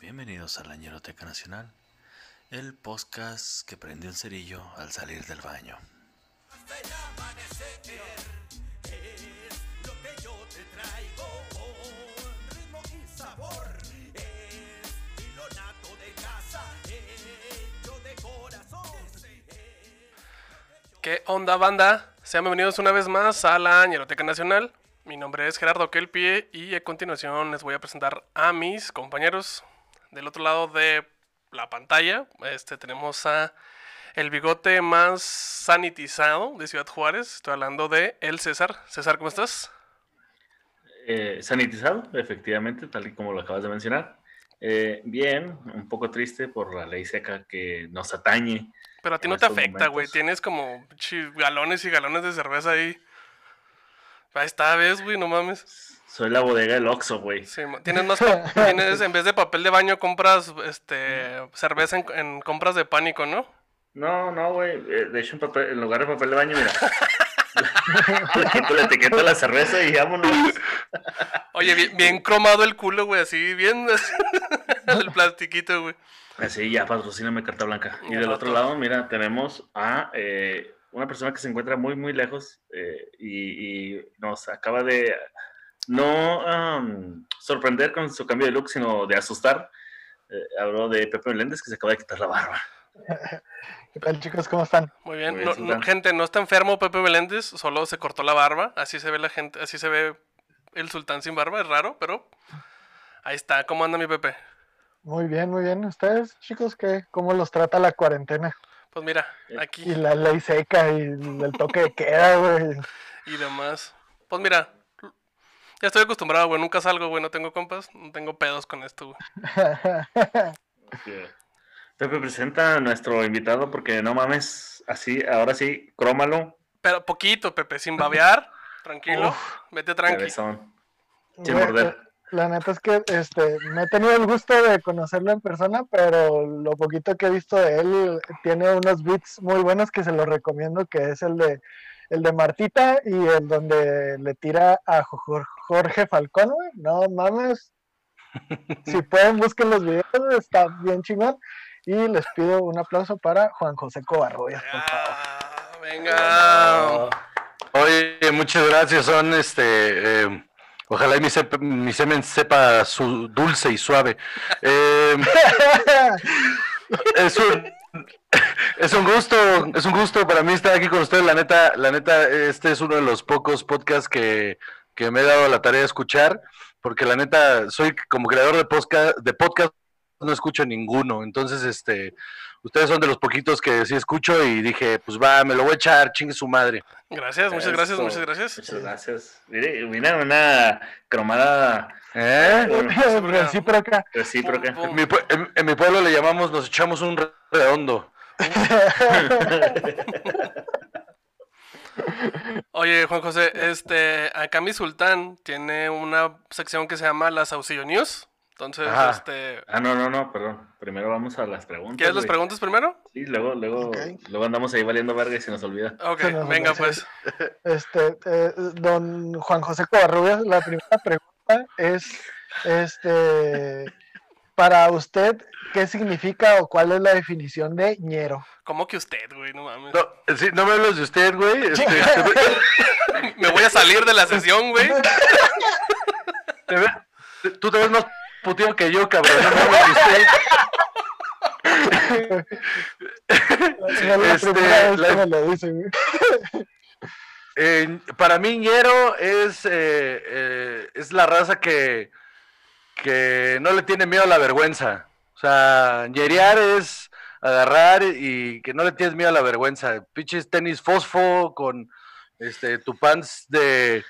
Bienvenidos a la Ñeroteca Nacional, el podcast que prendió el cerillo al salir del baño. Hasta el amanecer es lo que yo te traigo con ritmo y sabor. Es estilo nato de casa, hecho de corazón. ¿Qué onda, banda? Sean bienvenidos una vez más a la Ñeroteca Nacional. Mi nombre es Gerardo Kelpie y a continuación les voy a presentar a mis compañeros. Del otro lado de la pantalla este, tenemos a el bigote más sanitizado de Ciudad Juárez. Estoy hablando de El César. César, ¿cómo estás? Eh, sanitizado, efectivamente, tal y como lo acabas de mencionar. Eh, bien, un poco triste por la ley seca que nos atañe. Pero a ti no te afecta, güey. Tienes como galones y galones de cerveza ahí. Ahí está, ¿ves, güey? No mames. Soy la bodega del Oxxo, güey. Sí, tienes más tienes, en vez de papel de baño compras este cerveza en, en compras de pánico, ¿no? No, no, güey. eh, de hecho, en, papel- en lugar de papel de baño, mira. Le quito la etiqueta a la cerveza y vámonos. Oye, bien, bien cromado el culo, güey, así bien el plastiquito, güey. Así, ya, patrocíname carta blanca. Y del otro lado, mira, tenemos a eh, una persona que se encuentra muy, muy lejos eh, y, y nos acaba de no sorprender con su cambio de look, sino de asustar. Eh, habló de Pepe Meléndez, que se acaba de quitar la barba. ¿Qué tal chicos? ¿Cómo están? Muy bien. Muy No- bien, no, Sultán. gente, no está enfermo Pepe Meléndez, solo se cortó la barba. Así se ve la gente, así se ve el sultán sin barba, es raro, pero ahí está. ¿Cómo anda mi Pepe? Muy bien, muy bien. ¿Ustedes, chicos, qué? ¿Cómo los trata la cuarentena? Pues mira, Eh, aquí Y la ley seca y el toque de queda, güey. y demás. Pues mira, ya estoy acostumbrado, güey. Nunca salgo, güey. No tengo compas, no tengo pedos con esto, güey. Eh, Pepe presenta a nuestro invitado porque no mames, así, ahora sí, crómalo. Pero poquito, Pepe, sin babear. Tranquilo, Uf. vete tranqui. cabezón. Sin morder. La neta es que este, no he tenido el gusto de conocerlo en persona, pero lo poquito que he visto de él tiene unos beats muy buenos que se los recomiendo, que es el de el de Martita y el donde le tira a Jo- Jorge Falcón, güey. No mames. Si pueden, busquen los videos, está bien chingón. Y les pido un aplauso para Juan José Covarrubias, por favor. Ah, venga. Oye, muchas gracias. Son este. eh, ojalá y mi, semen sepa su dulce y suave. Eh, es un. Es un gusto, es un gusto para mí estar aquí con ustedes. La neta, la neta, este es uno de los pocos podcasts que, que me he dado la tarea de escuchar, porque la neta, soy como creador de podcast, de podcast, no escucho ninguno. Entonces, este, ustedes son de los poquitos que sí escucho y dije, pues va, me lo voy a echar, chingue su madre. Gracias, muchas gracias, muchas gracias. Muchas gracias. Mire, mira una cromada ¿Eh? Recíproca. recíproca. En mi, en- en mi pueblo le llamamos, nos echamos un re- redondo. Oye, Juan José, este, acá mi sultán tiene una sección que se llama las Auxilio News. Entonces, este, Ah, no, no, no, perdón. Primero vamos a las preguntas. ¿quieres las preguntas primero? Sí, luego, luego, luego andamos ahí valiendo verga y se nos olvida. Ok, nos venga pues. Este, eh, don Juan José Covarrubias, la primera pregunta es, este, para usted, ¿qué significa o cuál es la definición de ñero? ¿Cómo que usted, güey? No mames. No, sí, no me hables de usted, güey. este, te- Me voy a salir de la sesión, güey. te ve- tú te ves más puteado que yo, cabrón. No me Este. Eh, para mí, ñero es, eh, eh, es la raza que, que no le tiene miedo a la vergüenza. O sea, ñerear es agarrar y que no le tienes miedo a la vergüenza. Pinches tenis fosfo con este tu pants de.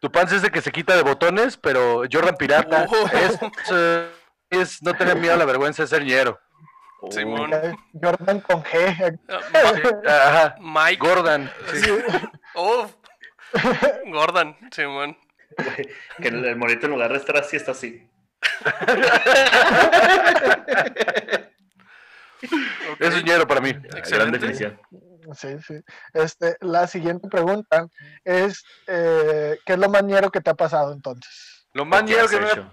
Tu pants es de que se quita de botones, pero Jordan Pirata. Oh. Es, es no tener miedo a la vergüenza de ser ñero. Simón. Jordan con G. Ah, Ajá. Mike. Gordon. sí. Oh. Gordon, Simón. Que el, el monito en lugar de estar así, está así. Es ñero para mí. Gran Excelente. definición. Sí, sí. Este, la siguiente pregunta es, eh, ¿qué es lo más ñero que te ha pasado entonces? Lo más ¿Qué ñero que me ha- hecho?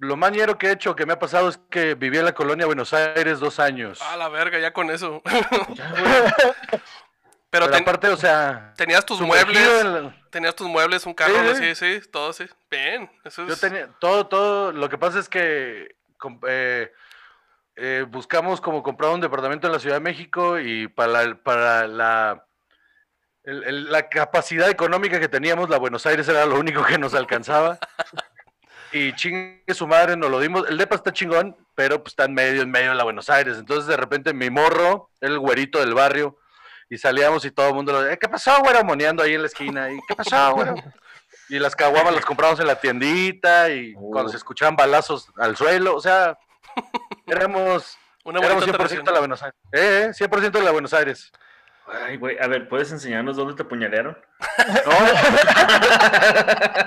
lo más ñero que he hecho, que me ha pasado, es que viví en la colonia Buenos Aires dos años. A la verga, ya con eso. Pero Pero ten- aparte, o sea, tenías tus muebles, tenías tus muebles, un carro, Sí, sí, sí, todo sí. Bien, eso es... Yo tenía todo, todo. Lo que pasa es que eh, eh, buscamos como comprar un departamento en la Ciudad de México y para la, para la, el- el- la capacidad económica que teníamos, la Buenos Aires era lo único que nos alcanzaba. y chingue su madre, nos lo dimos. El depa está chingón, pero pues, está en medio, en medio de la Buenos Aires. Entonces de repente mi morro, el güerito del barrio, y salíamos y todo el mundo, lo, "Eh, ¿qué pasó, güero? Moneando ahí en la esquina. ¿Y qué pasó, güero? Y las caguamas las compramos en la tiendita y Uh. cuando se escuchaban balazos al suelo, o sea, éramos, Una éramos bonita 100% tradición. de la Buenos Aires. Eh, eh, 100% de la Buenos Aires. Ay, güey, a ver, ¿puedes enseñarnos dónde te apuñalearon? ¿No?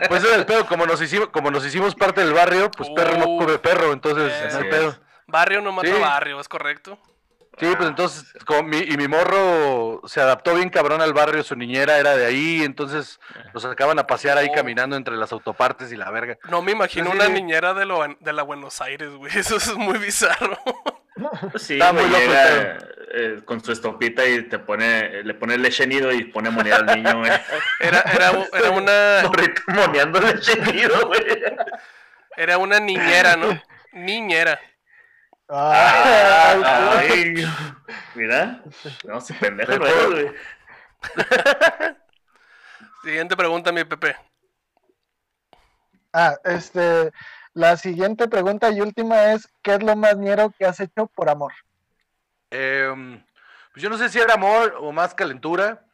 pues es el pedo, como nos hicimos, como nos hicimos parte del barrio, pues perro no come perro, entonces Eh. Así pedo. Barrio no mata Sí. barrio, ¿es correcto? Sí, pues entonces, como mi, y mi morro se adaptó bien cabrón al barrio, su niñera era de ahí, entonces los sacaban a pasear ahí caminando entre las autopartes y la verga. No me imagino Sí, una sí. niñera de, lo, de la Buenos Aires, güey. Eso es muy bizarro. Sí, Está güey, muy loco llega eh, con su estopita y te pone, le pone leche nido y pone moneda al niño, güey. Era, era, era una Morrito moneando leche nido, güey. era una niñera, ¿no? Niñera. Ay, Ay, mira, no, si pendejo güey. Siguiente pregunta, mi Pepe. Ah, este, la siguiente pregunta y última es, ¿qué es lo más ñero que has hecho por amor? Em, pues yo no sé si era amor o más calentura,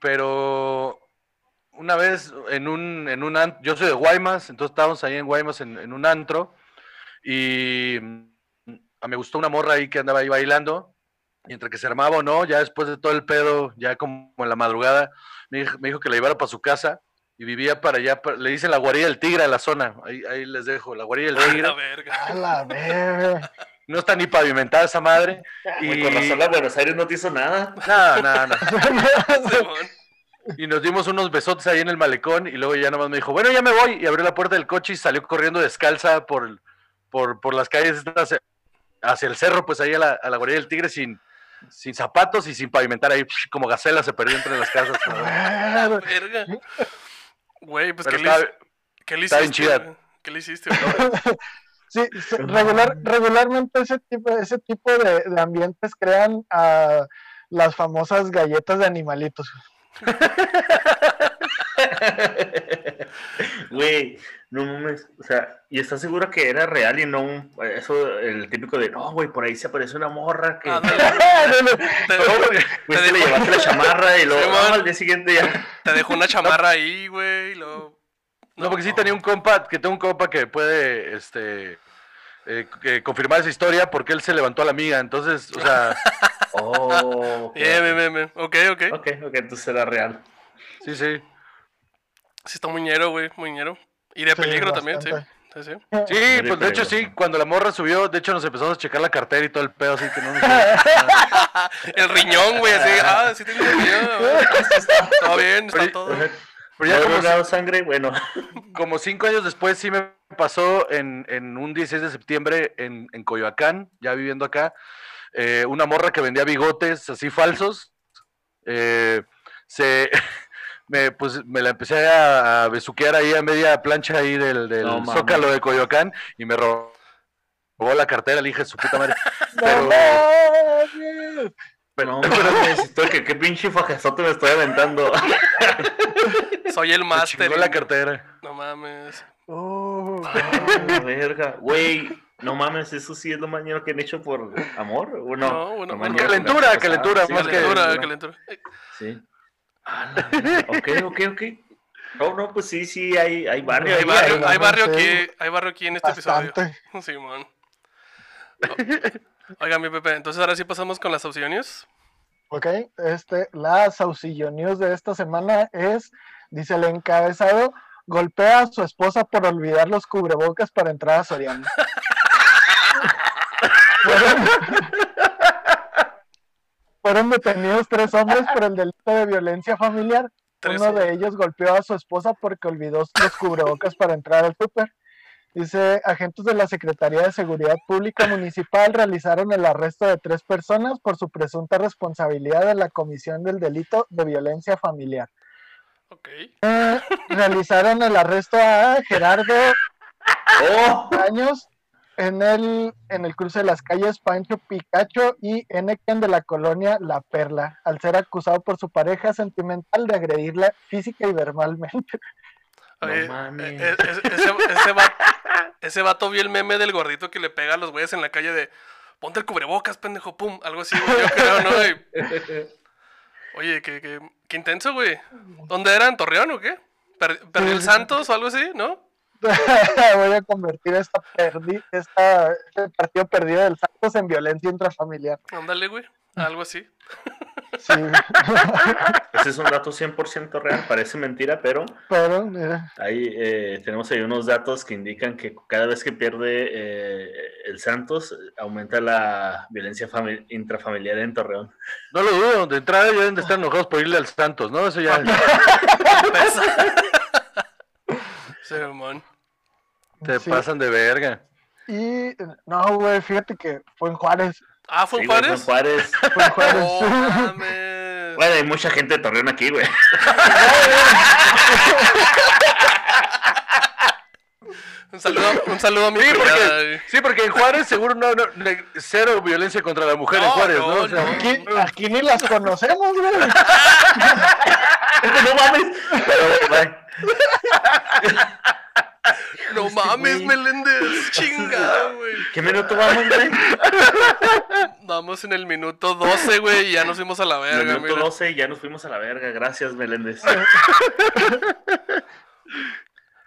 pero una vez en un, en un yo soy de Guaymas, entonces estábamos ahí en Guaymas en, en un antro y me gustó una morra ahí que andaba ahí bailando y entre que se armaba o no, ya después de todo el pedo, ya como en la madrugada, me dijo, me dijo que la llevara para su casa y vivía para allá, le dicen la guarida del tigre a la zona, ahí, ahí les dejo, la guarida del A tigre, la verga. A la verga. no está ni pavimentada esa madre. Y- con razón la Buenos Aires no te hizo nada. No, no, no. Simón. Y nos dimos unos besotes ahí en el malecón y luego ya nomás me dijo, bueno, ya me voy. Y abrió la puerta del coche y salió corriendo descalza por, por, por las calles estas, hacia el cerro, pues ahí a la, a la guarida del tigre sin, sin zapatos y sin pavimentar ahí, como gacela se perdió entre las casas. Verga. Verga. Güey, pues Pero ¿qué le, estaba- ¿qué le está bien hiciste? chida. ¿Qué le hiciste? Sí, regular, regularmente ese tipo, ese tipo de, de ambientes crean ah, las famosas galletas de animalitos. Güey, no mames. O sea, ¿y estás seguro que era real y no un, eso, el típico de, no, güey, por ahí se apareció una morra que... Ah. Te, te te le dejó- llevaste la chamarra y luego ah, al día siguiente ya. te dejó una chamarra ahí, güey. y luego- No, porque sí tenía un compa, que tengo un compa que puede, este, eh, confirmar esa historia porque él se levantó a la amiga. Entonces, o sea, Oh. Bien, bien, bien, bien. Ok, ok. Ok, ok, entonces era real. sí, sí. Sí está muy ñero, güey. Muy ñero. Y de Sí, peligro también, sí. Sí, sí. Sí, Muy pues de hecho sí, cuando la morra subió, de hecho nos empezamos a checar la cartera y todo el pedo, así que no nos... El riñón, güey, así. Ah, sí tengo un riñón. Todo bien, está todo. Pero ya ¿No como, he donado sangre? Bueno. como cinco años después sí me pasó en, en un 16 de septiembre en, en Coyoacán, ya viviendo acá, eh, una morra que vendía bigotes así falsos. eh, se, me, pues, me la empecé a, a besuquear ahí a media plancha ahí del, del No zócalo de Coyoacán y me robó la cartera, le dije su puta madre. ¡No Pero-! No, mames, estoy que qué pinche fajazote me estoy aventando. Soy el máster. la cartera. No mames. Oh, verga. Güey, no mames, eso sí es lo más ñero que han hecho por amor. ¿o no? No, bueno, que Calentura, calentura, Sí, más que- Calentura, calentura. Eh, Sí. Ah, ok, ok, ok. No, no, pues sí, sí, hay, hay barrio. Hay barrio, hay- hay barrio sí. aquí, hay barrio aquí en este episodio. bastante. Simón. O- Oiga, mi Pepe, entonces ahora sí pasamos con las opciones. Ok, este, la Saucillo News de esta semana es, dice el encabezado, golpea a su esposa por olvidar los cubrebocas para entrar a Soriana. Fueron, fueron detenidos tres hombres por el delito de violencia familiar. Tres Uno de ellos golpeó a su esposa porque olvidó los cubrebocas para entrar al súper. Dice, agentes de la Secretaría de Seguridad Pública Municipal realizaron el arresto de tres personas por su presunta responsabilidad de la comisión del delito de violencia familiar. Ok. Eh, realizaron el arresto a Gerardo ¡Oh! años en el, en el cruce de las calles Pancho Picacho y Enequén de la colonia La Perla, al ser acusado por su pareja sentimental de agredirla física y verbalmente. No Oye, eh, ese, ese vato, ese vato vio el meme del gordito que le pega a los güeyes en la calle de ponte el cubrebocas, pendejo, pum, algo así, güey, yo creo, ¿no? Y- oye, qué, qué, qué intenso, güey. ¿Dónde era? ¿En Torreón o qué? Per- ¿Perdió el. Santos o algo así, no? Voy a convertir esta, perdi- esta este partido perdido del Santos en violencia intrafamiliar. Ándale, güey, algo así. Sí, Ese es un dato 100% real, parece mentira, pero pero mira, ahí eh, tenemos ahí unos datos que indican que cada vez que pierde eh, el Santos, aumenta la violencia fami- intrafamiliar en Torreón. No lo dudo, de entrada ya deben de estar enojados por irle al Santos, ¿no? Eso ya Sí, man. te sí. pasan de verga. Y no, güey, fíjate que fue en Juárez. Ah, ¿fue Sí, en güey, fue en Juárez? Fue en Juárez. Mames. Bueno, hay mucha gente de Torreón aquí, güey. Un saludo, un saludo a mi Sí, cuñada, porque, güey. sí, porque en Juárez seguro no, cero violencia contra la mujer en Juárez, no, ¿no? O sea, no. Aquí, aquí ni las conocemos, güey. no mames. No mames, Meléndez. Chingado, güey. ¿Qué minuto vamos, güey? Vamos en el minuto 12, güey, y ya nos fuimos a la verga, Minuto mira. 12 y ya nos fuimos a la verga. Gracias, Meléndez.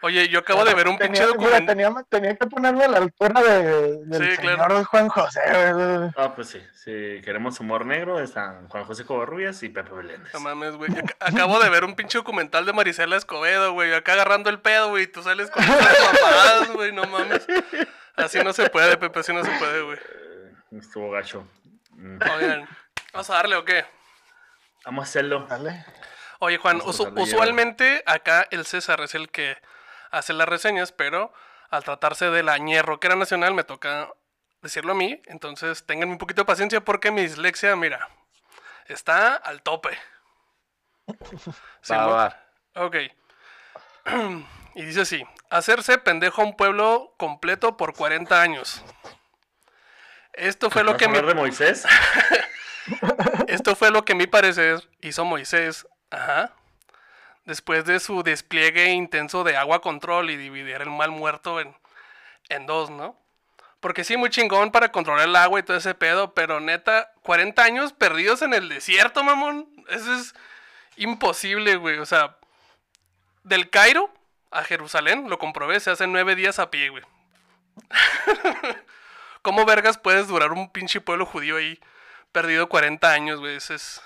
Oye, yo acabo de ver un pinche Tenía, documental. tenía, tenía que ponerme a la altura de, del Sí, señor claro. Juan José, güey. Ah, pues sí. Si queremos humor negro, están Juan José Covarrubias y Pepe Meléndez. No mames, güey. Ac- Acabo de ver un pinche documental de Marisela Escobedo, güey. Acá agarrando el pedo, güey. Tú sales con mamadas, güey. No mames. Así no se puede, Pepe. Así no se puede, güey. Eh, Estuvo gacho. Mm. Oigan, ¿vamos a darle o qué? Vamos a hacerlo. Dale. Oye, Juan, usu- usualmente acá el César es el que hace las reseñas, pero al tratarse de la ñerroquera nacional me toca decirlo a mí. Entonces, tengan un poquito de paciencia porque mi dislexia, mira, está al tope. va, Simón. va. Ok. y dice así: hacerse pendejo a un pueblo completo por 40 años. Esto fue lo ¿Vas que mi, de Moisés? esto fue lo que a mi parecer hizo Moisés. Ajá. Después de su despliegue intenso de agua control y dividir el mal muerto en, en dos, ¿no? Porque sí, muy chingón para controlar el agua y todo ese pedo, pero neta, 40 años perdidos en el desierto, mamón. Eso es imposible, güey. O sea, del Cairo a Jerusalén, lo comprobé, se hace nueve días a pie, güey. ¿Cómo vergas puedes durar un pinche pueblo judío ahí perdido 40 años, güey? Eso es...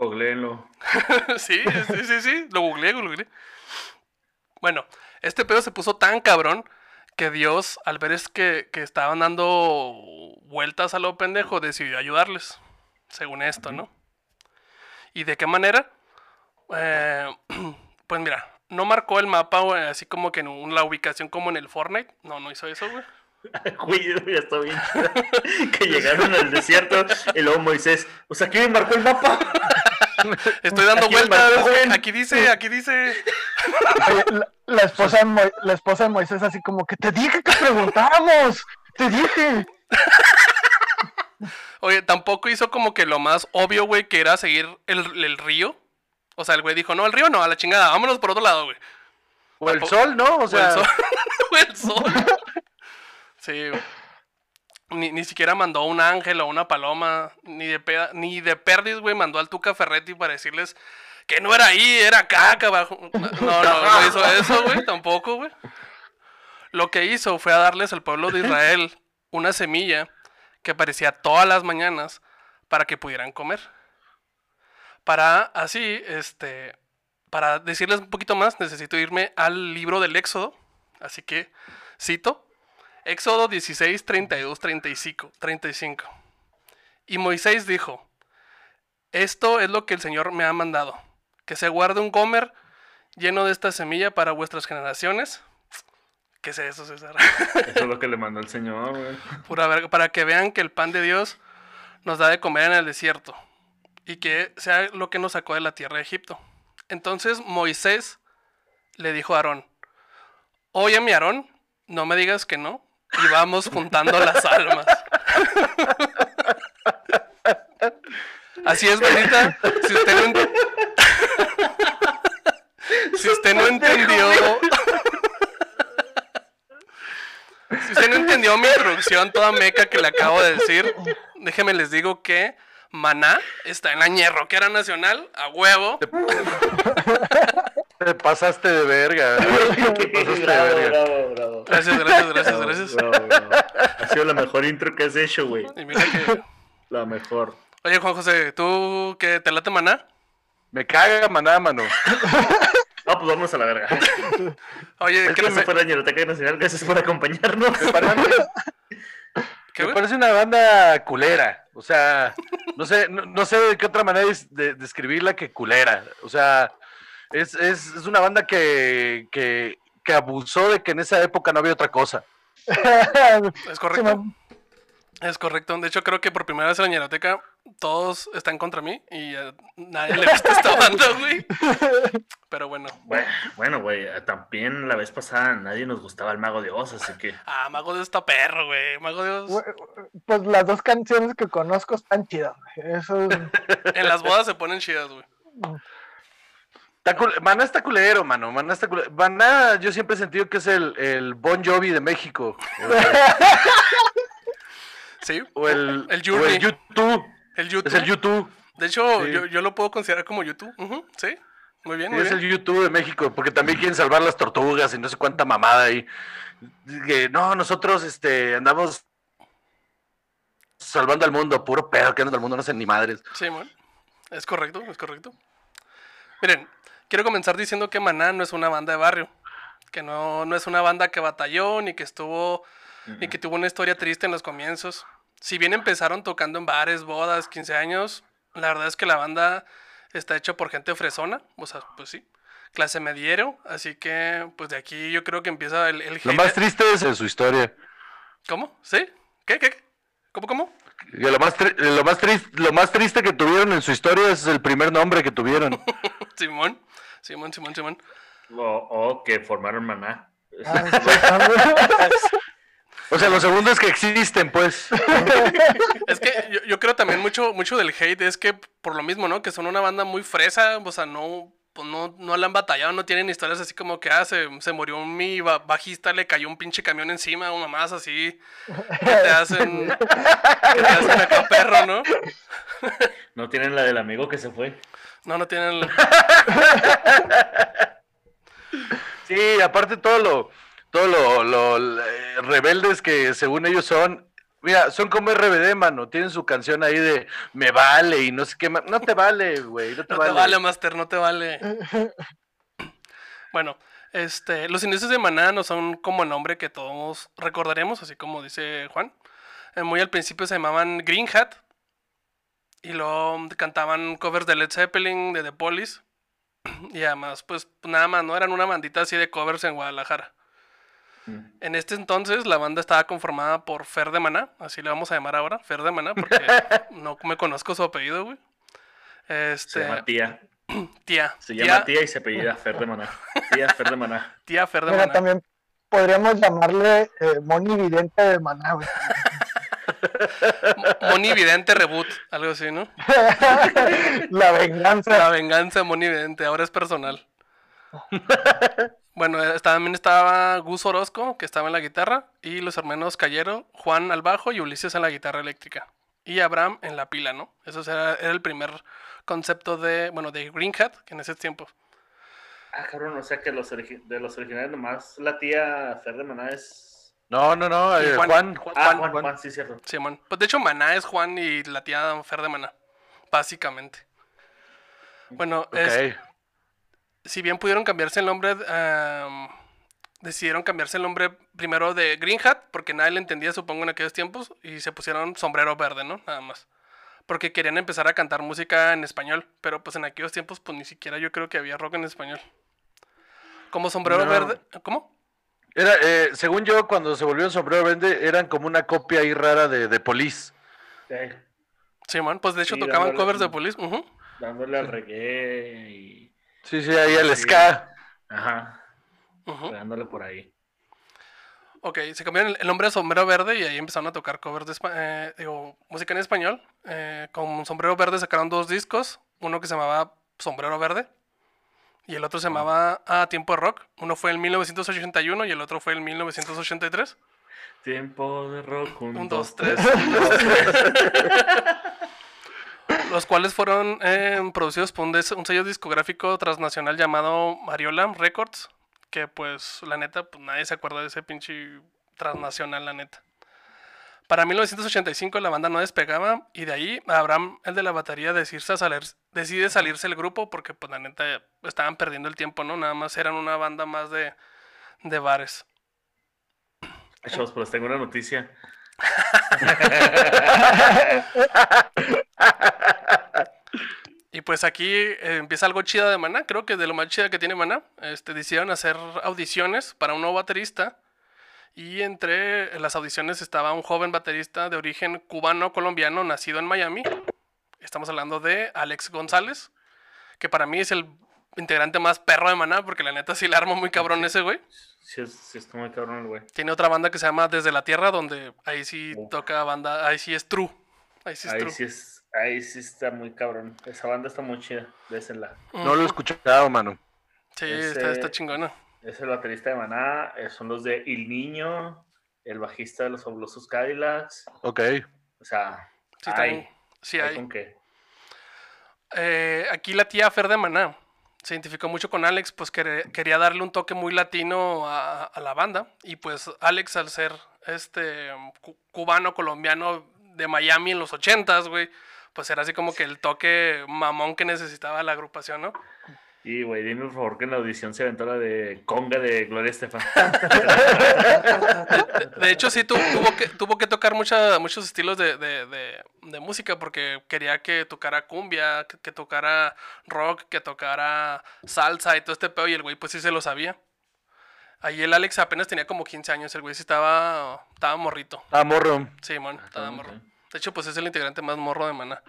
Googleenlo. sí, sí, sí, sí, lo googleé, lo googleé. Bueno, este pedo se puso tan cabrón que Dios, al ver es que, que estaban dando vueltas a lo pendejo, decidió ayudarles, según esto, ¿no? ¿Y de qué manera? Eh, pues mira, no marcó el mapa, así como que en la ubicación como en el Fortnite. No, no hizo eso, güey. Güey, ya está bien. Que llegaron al desierto y luego Moisés, o sea, ¿quién marcó el mapa? Estoy dando vueltas. Aquí dice, aquí dice. Oye, la, la esposa de Mo- la esposa de Moisés así como que te dije que preguntáramos, te dije. Oye, tampoco hizo como que lo más obvio, güey, que era seguir el, el río. O sea, el güey dijo, no, el río no, a la chingada, vámonos por otro lado, güey. O el sol, ¿no? O O sea, el sol. O el sol. Sí, güey. Ni, ni siquiera mandó un ángel o una paloma, ni de, peda- ni de perdis, güey, mandó al Tuca Ferretti para decirles que no era ahí, era acá, abajo. No, no, no hizo eso, güey, tampoco, güey. Lo que hizo fue a darles al pueblo de Israel una semilla que aparecía todas las mañanas para que pudieran comer. Para así, este, para decirles un poquito más, necesito irme al libro del Éxodo. Así que cito. Éxodo 16, 32, 35. 35. Y Moisés dijo, Esto es lo que el Señor me ha mandado. Que se guarde un comer lleno de esta semilla para vuestras generaciones. ¿Qué es eso, César? Eso es lo que le mandó el Señor, güey. Pura verga, para que vean que el pan de Dios nos da de comer en el desierto y que sea lo que nos sacó de la tierra de Egipto. Entonces Moisés le dijo a Aarón, oye mi Aarón, no me digas que no, y vamos juntando las almas. Así es, Benita. Si usted no, ent- si usted no entendió... Si usted no entendió mi introducción toda meca que le acabo de decir, déjeme les digo que Maná está en la ñerroquera nacional, a huevo. Te pasaste de verga. Te pasaste de bravo, verga. bravo, bravo. Gracias, gracias, gracias, gracias. Bravo, bravo. Ha sido la mejor intro que has hecho, güey. Y mira que... La mejor. Oye, Juan José, ¿tú qué te late Maná? Me caga maná, mano. No, pues vamos a la verga. Oye, Es ¿qué que le eso me- fue la Nacional. Gracias por acompañarnos. Me parece, qué, me parece una banda culera. O sea, no sé, no, no sé de qué otra manera de, describirla que culera. O sea, es, es, es una banda que, que, que abusó de que en esa época no había otra cosa. Es correcto. Es correcto. De hecho, creo que por primera vez en la ñeroteca todos están contra mí y a nadie le gusta esta banda, güey. Pero bueno. Bueno, Bueno, güey, también la vez pasada nadie nos gustaba el Mago de Oz, así que Ah, Mago Dios está perro, güey. Mago Dios. Güey, Pues las dos canciones que conozco están chidas. güey. Eso es- En las bodas se ponen chidas, güey. Maná está culero, mano. Maná está culero. Maná, yo siempre he sentido que es el, el Bon Jovi de México. Sí. O el, El o el YouTube. El YouTube. Es el YouTube. De hecho, Sí. yo, yo lo puedo considerar como YouTube. Sí. Muy bien, Sí, muy es el. YouTube de México, porque también quieren salvar las tortugas y no sé cuánta mamada ahí. Que, no, nosotros este, andamos salvando al mundo, puro pedo que andan al mundo, no sé ni madres. Sí, man. Es correcto, es correcto. Miren, quiero comenzar diciendo que Maná no es una banda de barrio. Que no, no es una banda que batalló, ni que estuvo, ni que tuvo una historia triste en los comienzos. Si bien empezaron tocando en bares, bodas, 15 años, la verdad es que la banda está hecha por gente fresona, o sea, pues sí, clase mediero, así que pues de aquí yo creo que empieza el, el Lo más triste es en su historia. ¿Cómo? ¿Sí? ¿Qué? ¿Qué? qué? ¿Cómo? ¿Cómo? Y lo más, tri- lo, más triste, lo más triste que tuvieron en su historia es el primer nombre que tuvieron. Simón, Simón, Simón, Simón. o, o que formaron Maná. Ah, O sea, lo segundo es que existen, pues. Es que yo, yo creo también mucho, mucho del hate es que por lo mismo, ¿no? Que son una banda muy fresa, o sea, no, pues no, no la han batallado, no tienen historias así como que, ah, se, se murió mi ba- bajista, le cayó un pinche camión encima, o mamás así, que te hacen, que te hacen acá perro, ¿no? No tienen la del amigo que se fue. No, no tienen... Sí, aparte todo lo, todo lo, lo, eh, rebeldes que según ellos son. Mira, son como RBD, mano. Tienen su canción ahí de me vale y no sé qué. No te vale, güey. No te No vale. te vale, Master, no te vale. Bueno, este, los inicios de Maná no son como el nombre que todos recordaremos, así como dice Juan. Eh, muy al principio se llamaban Green Hat. Y luego cantaban covers de Led Zeppelin, de The Police. Y además, pues nada más, ¿no? Eran una bandita así de covers en Guadalajara. En este entonces la banda estaba conformada por Fer de Maná, así le vamos a llamar ahora, Fer de Maná, porque no me conozco su apellido, güey. Se Este, llama Tía. tía. Se tía, llama Tía y se apellida Fer de Maná. Tía Fer de Maná. tía Fer de Mira, Maná. también podríamos llamarle eh, Moni Vidente de Maná, güey. Moni Vidente Reboot, algo así, ¿no? La venganza. La venganza de Moni Vidente, ahora es personal. Bueno, eh, también estaba Gus Orozco, que estaba en la guitarra, y los hermanos Callero, Juan al bajo y Ulises en la guitarra eléctrica. Y Abraham en la pila, ¿no? Eso era, era el primer concepto de, bueno, de Green Hat, que en ese tiempo. Ah, cabrón, o sea que los de los originales nomás la tía Fer de Maná es. No, no, no. Eh, Juan- Juan, Juan, Ah, Juan, Juan, Juan. Juan, sí, cierto. Simón. Pues de hecho, Maná es Juan y la tía Fer de Maná, básicamente. Bueno, es- Ok. si bien pudieron cambiarse el nombre, decidieron cambiarse el nombre primero de Green Hat, porque nadie le entendía, supongo, en aquellos tiempos, y se pusieron sombrero verde, ¿no? Nada más. porque querían empezar a cantar música en español, pero pues en aquellos tiempos pues ni siquiera yo creo que había rock en español. Como Sombrero No. Verde, ¿cómo? Era, eh, según yo, cuando se volvió sombrero verde, eran como una copia ahí rara de, de Police. Eh, Simón, pues de hecho Sí, tocaban dándole- covers de Police. ujú. dándole al reggae y. Sí, sí, ahí Sí. ska. Ajá, Ujú. dándole por ahí. Ok, se cambiaron el, nombre a Sombrero Verde y ahí empezaron a tocar covers de eh, digo, música en español. Eh, con Sombrero Verde sacaron dos discos, uno que se llamaba Sombrero Verde y el otro se llamaba A Tiempo de Rock. Uno fue en 1981 y el otro fue en 1983. Tiempo de rock, un, Un, dos, dos, tres. Los cuales fueron eh, producidos por un, des- un sello discográfico transnacional llamado Mariola Records. Que pues, la neta, pues nadie se acuerda de ese pinche transnacional, la neta. Para 1985 la banda no despegaba y de ahí Abraham, el de la batería, decide, salir, decide salirse del grupo porque pues la neta estaban perdiendo el tiempo, ¿no? Nada más eran una banda más de, de bares. Chavos, pues tengo una noticia. Y pues aquí eh, empieza algo chido de Maná, creo que de lo más chida que tiene Maná. Este, decidieron hacer audiciones para un nuevo baterista. Y entre las audiciones estaba un joven baterista de origen cubano-colombiano nacido en Miami. Estamos hablando de Alex González, que para mí es el integrante más perro de Maná, porque la neta sí le arma muy cabrón ese güey. Sí, es, sí está muy cabrón el güey. Tiene otra banda que se llama Desde la Tierra, donde ahí sí Uf. toca banda, ahí sí es true. Ahí sí es Ahí true. sí, es, ahí sí está muy cabrón. Esa banda está muy chida. Désenla. No lo he escuchado, mano. Sí, Ese- está, está chingona. Es el baterista de Maná. eh, Son los de Il Niño. El bajista de los fabulosos Cadillacs. Ok. O sea, Sí, hay. Sí, hay con qué. Eh, aquí la tía Fer de Maná se identificó mucho con Alex, pues quería darle un toque muy latino a, a la banda. Y pues Alex, al ser este cu- cubano, colombiano de Miami en los ochentas, güey, pues era así como que el toque mamón que necesitaba la agrupación, ¿no? Y, güey, dime por favor que en la audición se aventó la de Conga de Gloria Estefan. De hecho, sí tu- tuvo, que, tuvo que tocar mucha- muchos estilos de, de- de- de música porque quería que tocara cumbia, que, que tocara rock, que tocara salsa y todo este pedo y el güey pues sí se lo sabía. Ahí el Alex apenas tenía como 15 años, el güey sí estaba, estaba morrito. Ah, morro. Sí, man, estaba ok. morro. De hecho, pues es el integrante más morro de Maná.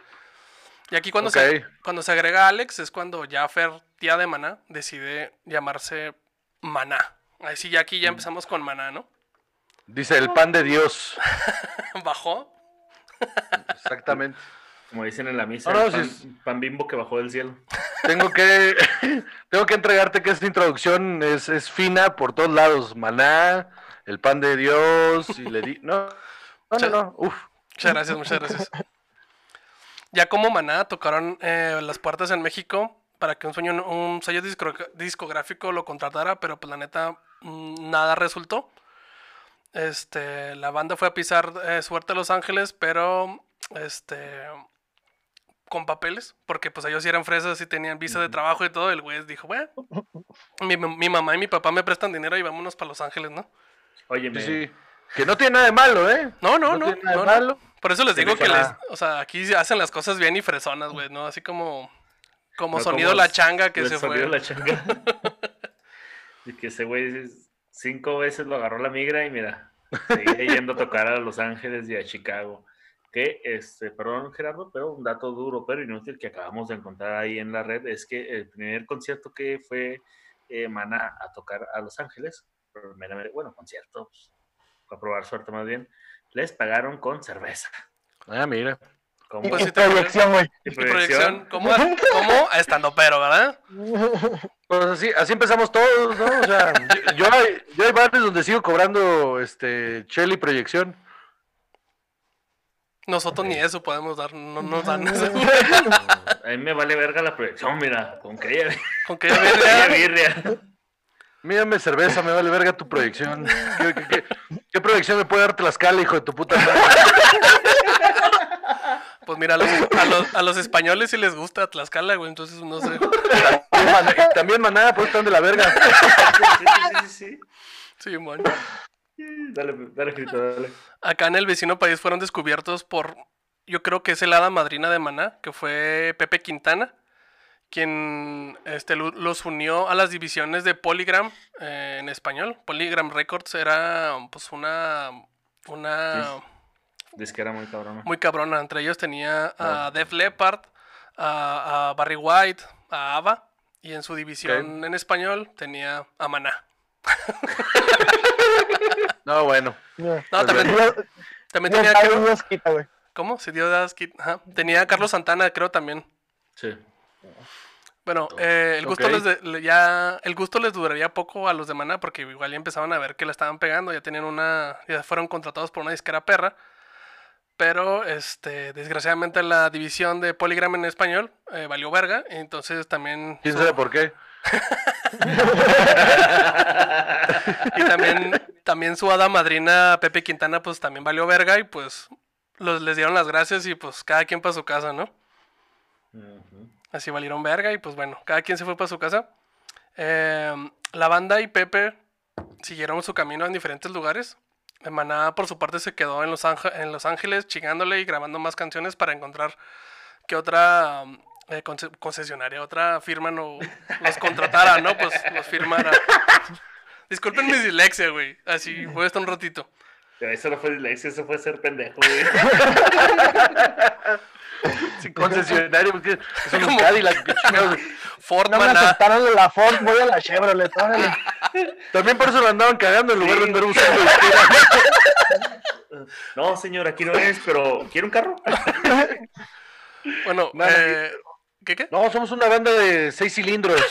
Y aquí cuando, se, cuando se agrega Alex es cuando ya Fer, tía de Maná, decide llamarse Maná. Ahí sí, ya aquí Mm. ya empezamos con Maná, ¿no? Dice el pan de Dios. Bajó, Exactamente. Como dicen en la misa, No, no, el pan, sí pan bimbo que bajó del cielo. Tengo que, tengo que entregarte que esta introducción es, es fina por todos lados. Maná, el pan de Dios, y le di. No, no, no, no. Uf. Muchas gracias, muchas gracias. Ya como Maná tocaron eh, las puertas en México para que un sueño, un sello discro- discográfico lo contratara, pero pues la neta mm, nada resultó. Este, la banda fue a pisar eh, suerte a Los Ángeles, pero este con papeles, porque pues ellos sí eran fresas y tenían visa de trabajo y todo. El güey dijo, bueno, mi, mi mamá y mi papá me prestan dinero y vámonos para Los Ángeles, ¿no? Oye, sí. Que no tiene nada de malo, ¿eh? No, no, no. tiene nada no, de no. malo. Por eso les digo que les, o sea, aquí hacen las cosas bien y fresonas, güey, ¿no? Así como, como no sonido como la changa que se fue. la changa. y que ese güey cinco veces lo agarró la migra y mira, seguía yendo a tocar a Los Ángeles y a Chicago. Que, este, perdón Gerardo, pero un dato duro pero inútil que acabamos de encontrar ahí en la red es que el primer concierto que fue eh, Mana a tocar a Los Ángeles, bueno, concierto, pues, a probar suerte más bien, les pagaron con cerveza. Ah, mira. Como Pues Y proyección, güey. y Y proyección, ¿cómo, cómo estando pero, ¿verdad? Pues así, así empezamos todos, ¿no? O sea, yo, yo hay, yo hay bares donde sigo cobrando este Cheli proyección. Nosotros ni eso podemos dar, no nos dan eso. A mí me vale verga la proyección, mira, con que haya, Con que haya birria. birria. Mírame cerveza, me vale verga tu proyección. ¿Qué, qué- qué- qué proyección me puede dar Tlaxcala, hijo de tu puta madre? Pues mira, a los, a los, a los españoles sí les gusta Tlaxcala, güey, entonces no sé. También manada, pues están de la verga. Sí, sí, sí, sí. Sí, bueno. Dale, dale, Frito, dale. Acá en el vecino país fueron descubiertos por yo creo que es el hada madrina de Maná, que fue Pepe Quintana, quien este, lo- los unió a las divisiones de Polygram eh, en español. Polygram Records era pues una, una Sí. Disquera muy cabrona. muy cabrona. Entre ellos tenía a Def Leppard, a, a Barry White, a Ava, y en su división en español tenía a Maná. No, bueno. No, también, Dios, también Dios tenía... Dios güey. ¿Cómo? Se dio das quit- ajá. Tenía a Carlos Santana, creo también. Sí. Bueno, eh, el gusto Ok. les ya el gusto les duraría poco a los de Maná porque igual ya empezaban a ver que le estaban pegando, ya tenían una ya fueron contratados por una disquera perra. Pero este desgraciadamente la división de Polygram en español eh, valió verga, entonces también ¿Quién sabe por qué? y también también su hada madrina Pepe Quintana pues también valió verga y pues los les dieron las gracias y pues cada quien para su casa, ¿no? Ujú. Así valieron verga y pues bueno, cada quien se fue para su casa. Eh, la banda y Pepe siguieron su camino en diferentes lugares. Maná por su parte se quedó en Los, Ánge- en Los Ángeles chingándole y grabando más canciones para encontrar que otra eh, conce- concesionaria, otra firma no los contratara, ¿no? Pues los firmara. Disculpen mi dislexia, güey. Así voy a estar un ratito. Eso no fue dislexia, eso fue ser pendejo, güey. Sí, concesionario, porque es un Como- Cadillac. Ford No me Maná. aceptaron la Ford, voy a la Chevrolet, órale. También por eso lo andaban cagando en lugar de andar usando disquera. No, señor, aquí no es, pero ¿quiere un carro? Bueno, eh, ¿qué qué? No, somos una banda de seis cilindros.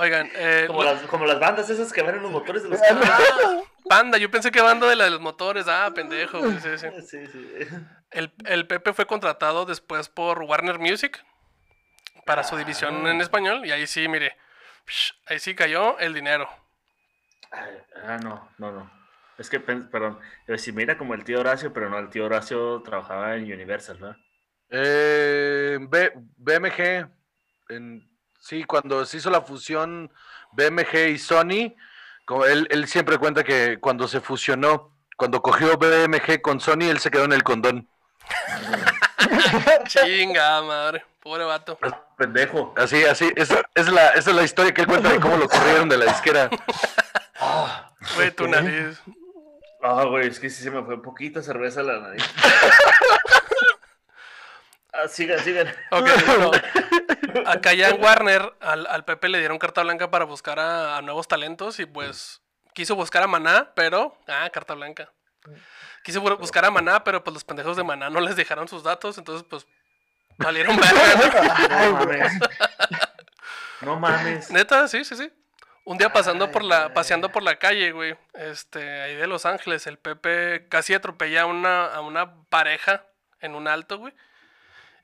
Oigan, eh, Como las, como las bandas esas que van en los motores de los carros. Ah, Panda, yo pensé que banda de la de los motores. Ah, pendejo. sí, sí. Sí, sí. El, el Pepe fue contratado después por Warner Music para su división en español. Y ahí sí, mire, ahí sí cayó el dinero. Ah, no, no, no. Es que, perdón, decir, mira como el tío Horacio, pero no, el tío Horacio trabajaba en Universal, ¿verdad? Eh, B- BMG, en- sí, cuando se hizo la fusión BMG y Sony, como él, él siempre cuenta que cuando se fusionó, cuando cogió BMG con Sony, él se quedó en el condón. Chinga madre. Pobre vato. Pendejo. Así, así, esa es la, esa es la historia que él cuenta de cómo lo corrieron de la disquera. Güey, tu nariz. Ah, güey, es que sí se me fue poquita cerveza a la nariz. ah, sigan, sigan. Ok, bueno. Acá ya en Warner, al, al Pepe le dieron carta blanca para buscar a, a nuevos talentos y pues quiso buscar a Maná, pero... Ah, carta blanca. Quiso bu- buscar a Maná, pero pues los pendejos de Maná no les dejaron sus datos, entonces pues. No mames. No mames. Neta, sí, sí, sí. Un día pasando por la, paseando por la calle, güey, este, ahí de Los Ángeles, el Pepe casi atropella a una, a una pareja en un alto, güey.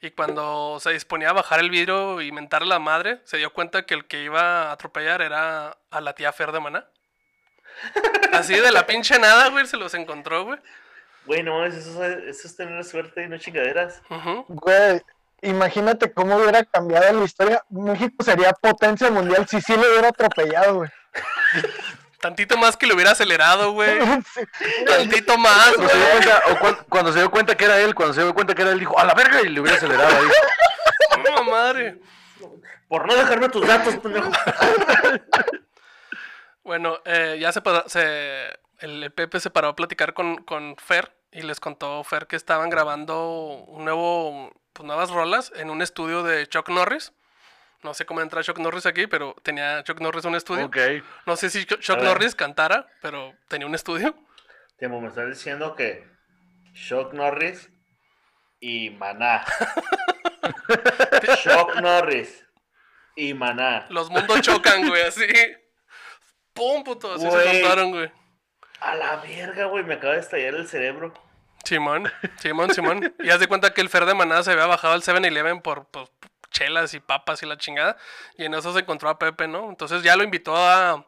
Y cuando se disponía a bajar el vidrio y mentar a la madre, se dio cuenta que el que iba a atropellar era a la tía Fer de Maná. Así de la pinche nada, güey, se los encontró, güey. Güey, no, eso, es- eso es tener suerte y no chingaderas. Güey, imagínate cómo hubiera cambiado la historia. México sería potencia mundial si sí lo hubiera atropellado, güey. Tantito más que le hubiera acelerado, güey. Sí. Tantito más, Cuando se, güey. dio cuenta, o cuando se dio cuenta que era él, cuando se dio cuenta que era él, dijo, a la verga, y le hubiera acelerado ahí. No, madre. Por no dejarme tus datos, pendejo. Bueno, eh, ya se, se el, el Pepe se paró a platicar con, con Fer y les contó Fer que estaban grabando un nuevo, pues nuevas rolas en un estudio de Chuck Norris. No sé cómo entra Chuck Norris aquí, pero tenía Chuck Norris un estudio. Ok. No sé si Chuck Chuck. Norris cantara, pero tenía un estudio. Temo, me estás diciendo que Shock Norris y Maná. Shock Norris y Maná. Los mundos chocan, güey, así. Pum, puto, así se juntaron, güey. A la verga, güey, me acaba de estallar el cerebro. Simón, Simón, Simón. Y haz de cuenta que el Fer de Maná se había bajado al 7-Eleven por, por chelas y papas y la chingada. Y en eso se encontró a Pepe, ¿no? Entonces ya lo invitó a,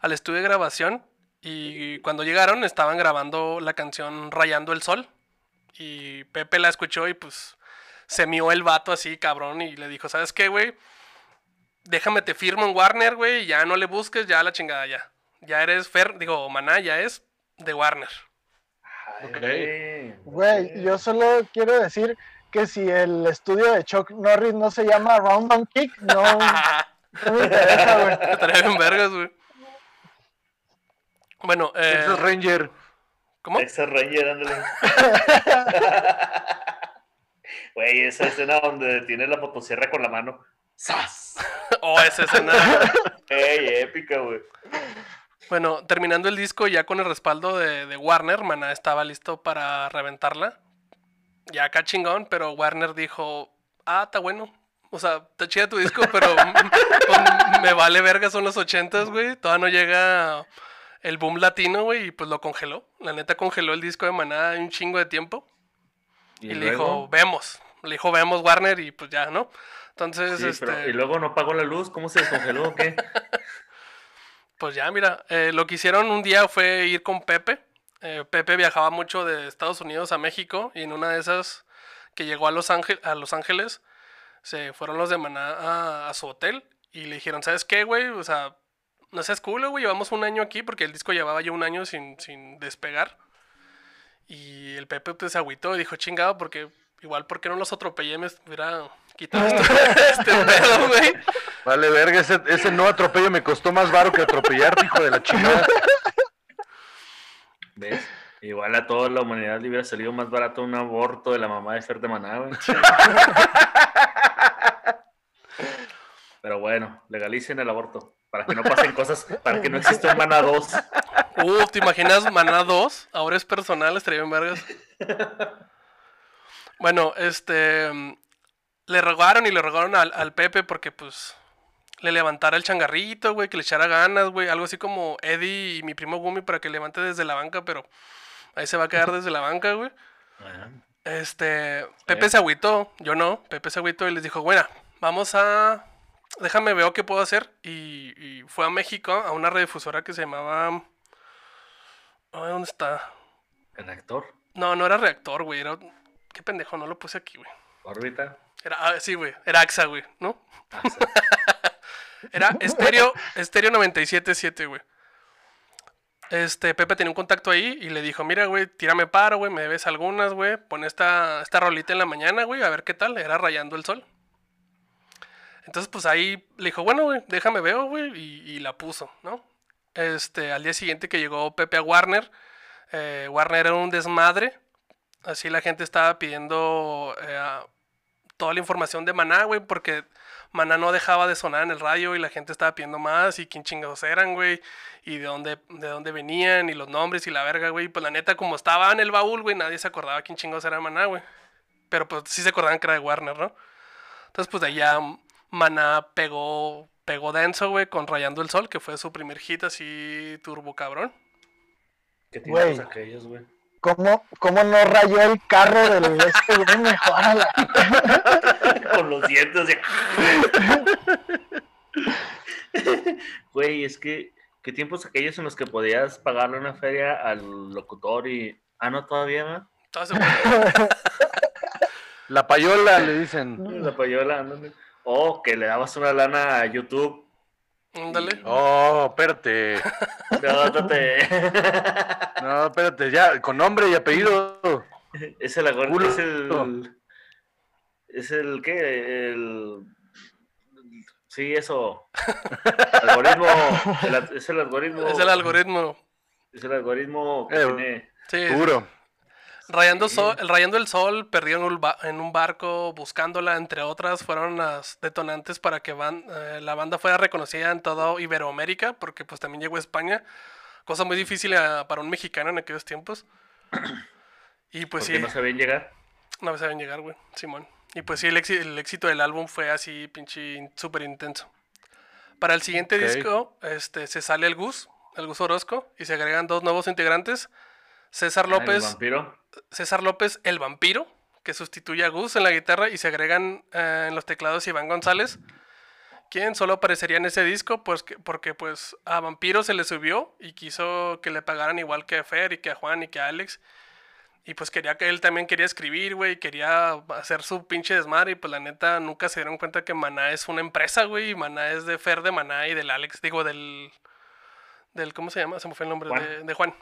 al estudio de grabación. Y cuando llegaron estaban grabando la canción Rayando el Sol. Y Pepe la escuchó y pues se mió el vato así, cabrón. Y le dijo, ¿sabes qué, güey? Déjame te firmo en Warner, güey. y Ya no le busques, ya la chingada, ya. Ya eres Fer, digo, Maná ya es de Warner. Eh, Güey, yo solo quiero decir que si el estudio de Chuck Norris no se llama Round and Kick, no, no me interesa, güey. Estaría bien vergas, güey. Bueno, eh, Texas Ranger. ¿cómo? Texas Ranger, ándale. Güey, esa escena donde tiene la motosierra con la mano. ¡Sas! Oh, esa escena. ¡Ey, épica, güey! Bueno, terminando el disco ya con el respaldo de, de Warner, Maná estaba listo para reventarla. Ya acá chingón, pero Warner dijo, ah, está bueno. O sea, está chida tu disco, pero pues, me vale verga, son los ochentas, güey. Todavía no llega el boom latino, güey, y pues lo congeló. La neta congeló el disco de Maná un chingo de tiempo. Y, le dijo, vemos. Le dijo, vemos Warner y pues ya, ¿no? Entonces, Sí, este... pero- y luego no pagó la luz, ¿cómo se descongeló o qué? Pues ya, mira, eh, lo que hicieron un día fue ir con Pepe. Eh, Pepe viajaba mucho de Estados Unidos a México y en una de esas que llegó a Los, Ángel- a Los Ángeles, se fueron los de Maná a, su hotel y le dijeron, ¿sabes qué, güey? O sea, no seas culo, güey, llevamos un año aquí porque el disco llevaba ya un año sin, sin despegar. Y el Pepe pues se agüitó y dijo, chingado, porque igual, ¿por qué no los atropellé? Me hubiera quitado este pedo, güey. Vale, verga, ese, ese no atropello me costó más baro que atropellarte, hijo de la chingada. ¿Ves? Igual a toda la humanidad le hubiera salido más barato un aborto de la mamá de Fer de Maná, güey. Pero bueno, legalicen el aborto. Para que no pasen cosas, para que no exista un Maná 2. Uh, ¿te imaginas Maná 2? Ahora es personal, estaría bien vergas. Bueno, este... Le rogaron y le rogaron al, al Pepe porque, pues, le levantara el changarrito, güey, que le echara ganas, güey. Algo así como Eddie y mi primo Gumi para que levante desde la banca, pero ahí se va a quedar desde la banca, güey. Este, Pepe se agüitó, yo no, Pepe se agüitó y les dijo, bueno, vamos a, déjame veo qué puedo hacer. Y, y fue a México, a una radiodifusora que se llamaba, ay, ¿dónde está? El actor, No, no era reactor, güey, era, qué pendejo, no lo puse aquí, güey. órbita. Era, ah, sí, güey, era AXA, güey, ¿no? Sí. Era estéreo, estéreo 97.7, güey. Este, Pepe tenía un contacto ahí y le dijo, mira, güey, tírame paro, güey, me debes algunas, güey. Pon esta, esta rolita en la mañana, güey, a ver qué tal. Era rayando el sol. Entonces, pues ahí le dijo, bueno, güey, déjame veo, güey, y, la puso, ¿no? Este, al día siguiente que llegó Pepe a Warner, eh, Warner era un desmadre. Así la gente estaba pidiendo eh, toda la información de Maná, güey, porque Maná no dejaba de sonar en el radio y la gente estaba pidiendo más y quién chingados eran, güey, y de dónde, de dónde venían y los nombres y la verga, güey. Pues la neta, como estaba en el baúl, güey, nadie se acordaba quién chingados era Maná, güey. Pero pues sí se acordaban que era de Warner, ¿no? Entonces, pues de allá Maná pegó, pegó denso, güey, con Rayando el Sol, que fue su primer hit así turbo cabrón. ¿Qué Güey. aquellos, güey? ¿Cómo, ¿Cómo no rayó el carro del este, güey? Mejor a la- Con los dientes. así. Güey, es que, ¿qué tiempos aquellos en los que podías pagarle una feria al locutor y. Ah, no, todavía, ¿no? La payola, le dicen. La payola, ándale. O que le dabas una lana a YouTube. Ándale. Oh, espérate. No, no te- No, espérate, ya, con nombre y apellido. es el algoritmo. Culo. Es el. Es el. ¿Qué? El. Sí, eso. Algoritmo. el- es el algoritmo. Es el algoritmo. Es el algoritmo que Eh, tiene. Sí, Seguro. Rayando, sol, el Rayando el Sol perdió en un, barco buscándola, entre otras, fueron las detonantes para que van, eh, la banda fuera reconocida en toda Iberoamérica, porque pues también llegó a España, cosa muy difícil eh, para un mexicano en aquellos tiempos. Y pues sí, no sabían llegar. no sabían llegar, güey, Simón. Y pues sí, el, éxi- el éxito del álbum fue así, pinche, in- súper intenso. Para el siguiente Ok. disco, este, se sale el Gus, el Gus Orozco, y se agregan dos nuevos integrantes, César Ah, el López... vampiro. César López, el vampiro, que sustituye a Gus en la guitarra y se agregan eh, en los teclados Iván González, quien solo aparecería en ese disco pues, que- porque pues a Vampiro se le subió y quiso que le pagaran igual que a Fer y que a Juan y que a Alex. Y pues quería que él también quería escribir, güey, quería hacer su pinche desmadre y pues la neta nunca se dieron cuenta que Maná es una empresa, güey, y Maná es de Fer de Maná y del Alex, digo, del... del ¿Cómo se llama? Se me fue el nombre Juan. De, de Juan.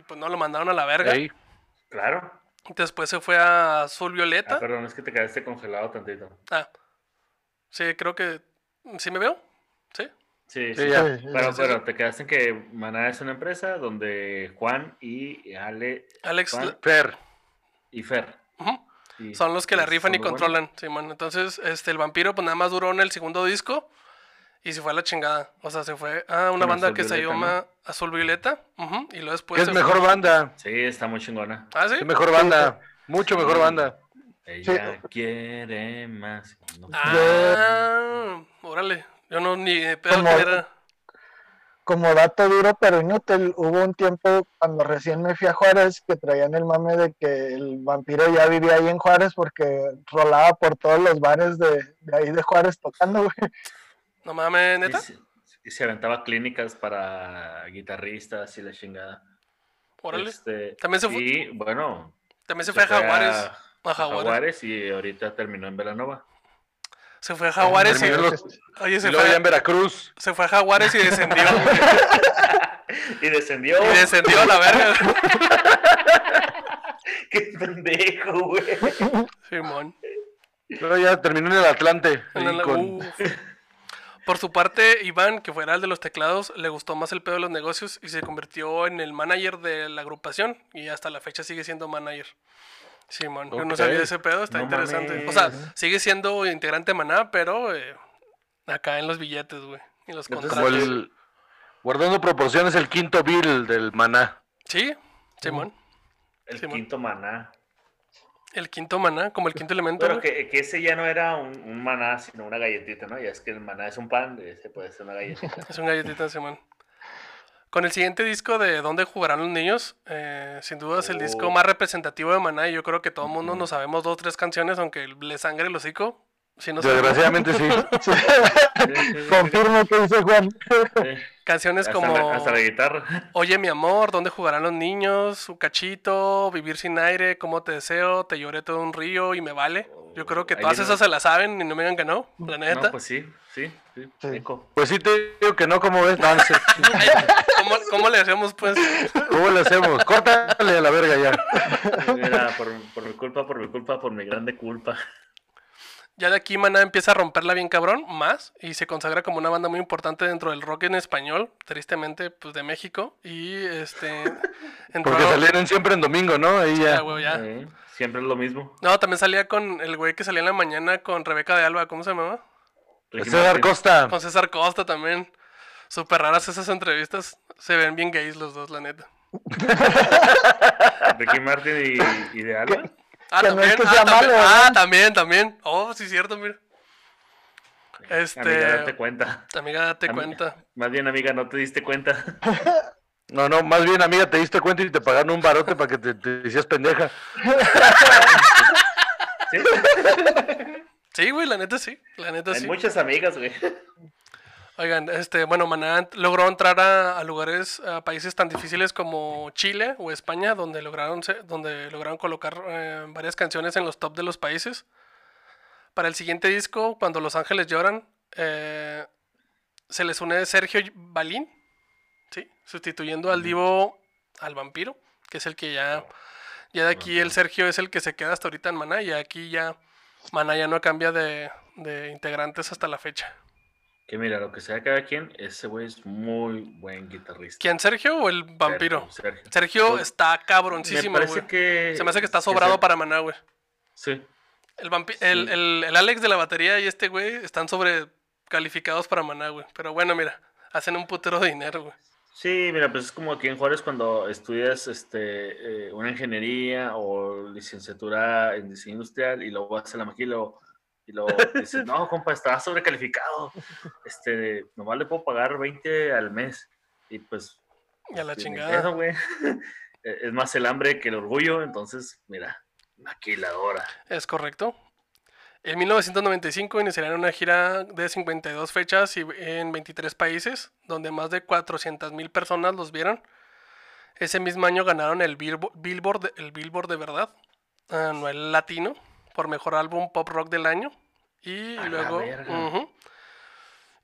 Y pues no lo mandaron a la verga. Ey, Claro. Después se fue a Azul Ah, Violeta. perdón, es que te quedaste congelado tantito. Ah, sí, creo que. ¿Sí me veo? Sí. Sí, Sí, sí. ya. Sí, Pero, sí, pero sí. te quedaste en que Maná es una empresa donde Juan y Ale Alex Juan Fer. y Fer. y- son los que la pues, rifan y controlan. Simón. Entonces, este, el vampiro, pues nada más duró en el segundo disco y se fue a la chingada. O sea, se fue a una Con banda Azul que se Violeta, llama Azul Violeta. y luego después. Es se mejor fue- banda. Sí, está muy chingona. Ah, sí. Es mejor banda. Mucho mejor banda. Ella quiere más. No. Ah, órale. Yo no ni de pedo Como- que era. Como dato duro pero inútil, hubo un tiempo cuando recién me fui a Juárez que traían el mame de que el vampiro ya vivía ahí en Juárez porque rolaba por todos los bares de, de ahí de Juárez tocando, güey. No mames, Y neta. se, y se aventaba clínicas para guitarristas y la chingada. Órale. Este, También se fue- Y bueno, También se fue a Jaguares. A a Jaguares. Jaguares y ahorita terminó en Velanova. Se fue a Jaguares y. Los- Oye, Y se luego fue, ya a- en Veracruz. se fue a Jaguares y descendió. Y descendió. y descendió a la verga. ¡Qué pendejo, güey! Simón. Luego ya terminó en el Atlante. En el- con-. Por su parte, Iván, que fuera el de los teclados, le gustó más el pedo de los negocios y se convirtió en el manager de la agrupación y hasta la fecha sigue siendo manager. Simón, yo no Ok. sabía de ese pedo, está No interesante. O sea, sigue siendo integrante de Maná, pero eh, acá en los billetes, güey. Y los Entonces, como contratos. el. Guardando proporciones, el quinto Bill del Maná. Sí, Simón. El Simón. quinto maná. El quinto Maná, como el quinto elemento. Pero que, que ese ya no era un, un maná, sino una galletita, ¿no? Ya es que el maná es un pan, ese puede ser una galletita. Es un galletita Simón. Con el siguiente disco de ¿Dónde jugarán los niños? eh, sin duda es el disco Oh. más representativo de Maná y yo creo que todo el mundo Ujú. nos sabemos dos o tres canciones, aunque le sangre el hocico. Si no sabemos. Desgraciadamente sí. Sí, sí, sí, Confirmo que dice Juan. sí. Canciones Hasta, como la, hasta la guitarra. Oye mi amor, ¿dónde jugarán los niños? Un cachito, Vivir sin aire, ¿Cómo te deseo? Te lloré todo un río y me vale. Yo creo que Ahí todas esas se las saben y no me digan que no, la neta. No, pues sí, sí, sí. Pues sí te digo que no, como ves. No, no sé. Ay, ¿cómo, cómo le hacemos pues? ¿Cómo le hacemos? Córtale a la verga ya. Mira, por, por mi culpa, por mi culpa, por mi grande culpa. Ya de aquí Maná empieza a romperla bien cabrón, más, y se consagra como una banda muy importante dentro del rock en español, tristemente, pues de México. Y este. entró- Porque salieron siempre en domingo, ¿no? Ahí Ah, ya. güey, ya. Siempre es lo mismo. No, también salía con el güey que salía en la mañana con Rebeca de Alba, ¿cómo se llamaba? Ricky César Martin. Costa. Con César Costa también. Súper raras esas entrevistas. Se ven bien gays los dos, la neta. Ricky Martin y, y de Alba. Ah, Que no también, es que ah, sea también, malo, ah, ¿verdad? también, también. Oh, sí, cierto, mira. Este. Amiga, date cuenta. Amiga, date cuenta. Más bien, amiga, no te diste cuenta. No, no, más bien, amiga, te diste cuenta y te pagaron un barote para que te, te hicieras pendeja. ¿Sí? Sí, güey, la neta sí. La neta Hay sí. muchas amigas, güey. Oigan, este, bueno, Maná logró entrar a, a lugares, a países tan difíciles como Chile o España, donde lograron, donde lograron colocar eh, varias canciones en los top de los países. Para el siguiente disco, cuando Los Ángeles lloran, eh, se les une Sergio Balín, ¿sí? sustituyendo al divo, al vampiro, que es el que ya, ya de aquí el Sergio es el que se queda hasta ahorita en Maná, y aquí ya Maná ya no cambia de, de integrantes hasta la fecha. Que mira, lo que sea cada quien, ese güey es muy buen guitarrista. ¿Quién, Sergio o el vampiro? Sergio. Sergio está Me cabroncísimo, parece güey. que... Se me hace que está sobrado para Maná, güey. Sí. El, vampi- Sí. el, el- el Alex de la batería y este güey están sobrecalificados para Maná, güey. Pero bueno, mira, hacen un putero de dinero, güey. Sí, mira, pues es como aquí en Juárez cuando estudias este, eh, una ingeniería o licenciatura en diseño industrial y luego vas a la maquila y luego dices, no, compa, está sobrecalificado. Este, nomás le puedo pagar 20 al mes. Y pues, a la chingada. güey. Eh, es más el hambre que el orgullo, entonces, mira, maquiladora. Es correcto. En 1995 iniciarían una gira de 52 fechas y en 23 países, donde más de 400.000 personas los vieron. Ese mismo año ganaron el Billbo- Billboard, el Billboard de verdad, anual latino, por mejor álbum pop rock del año. Y A la luego,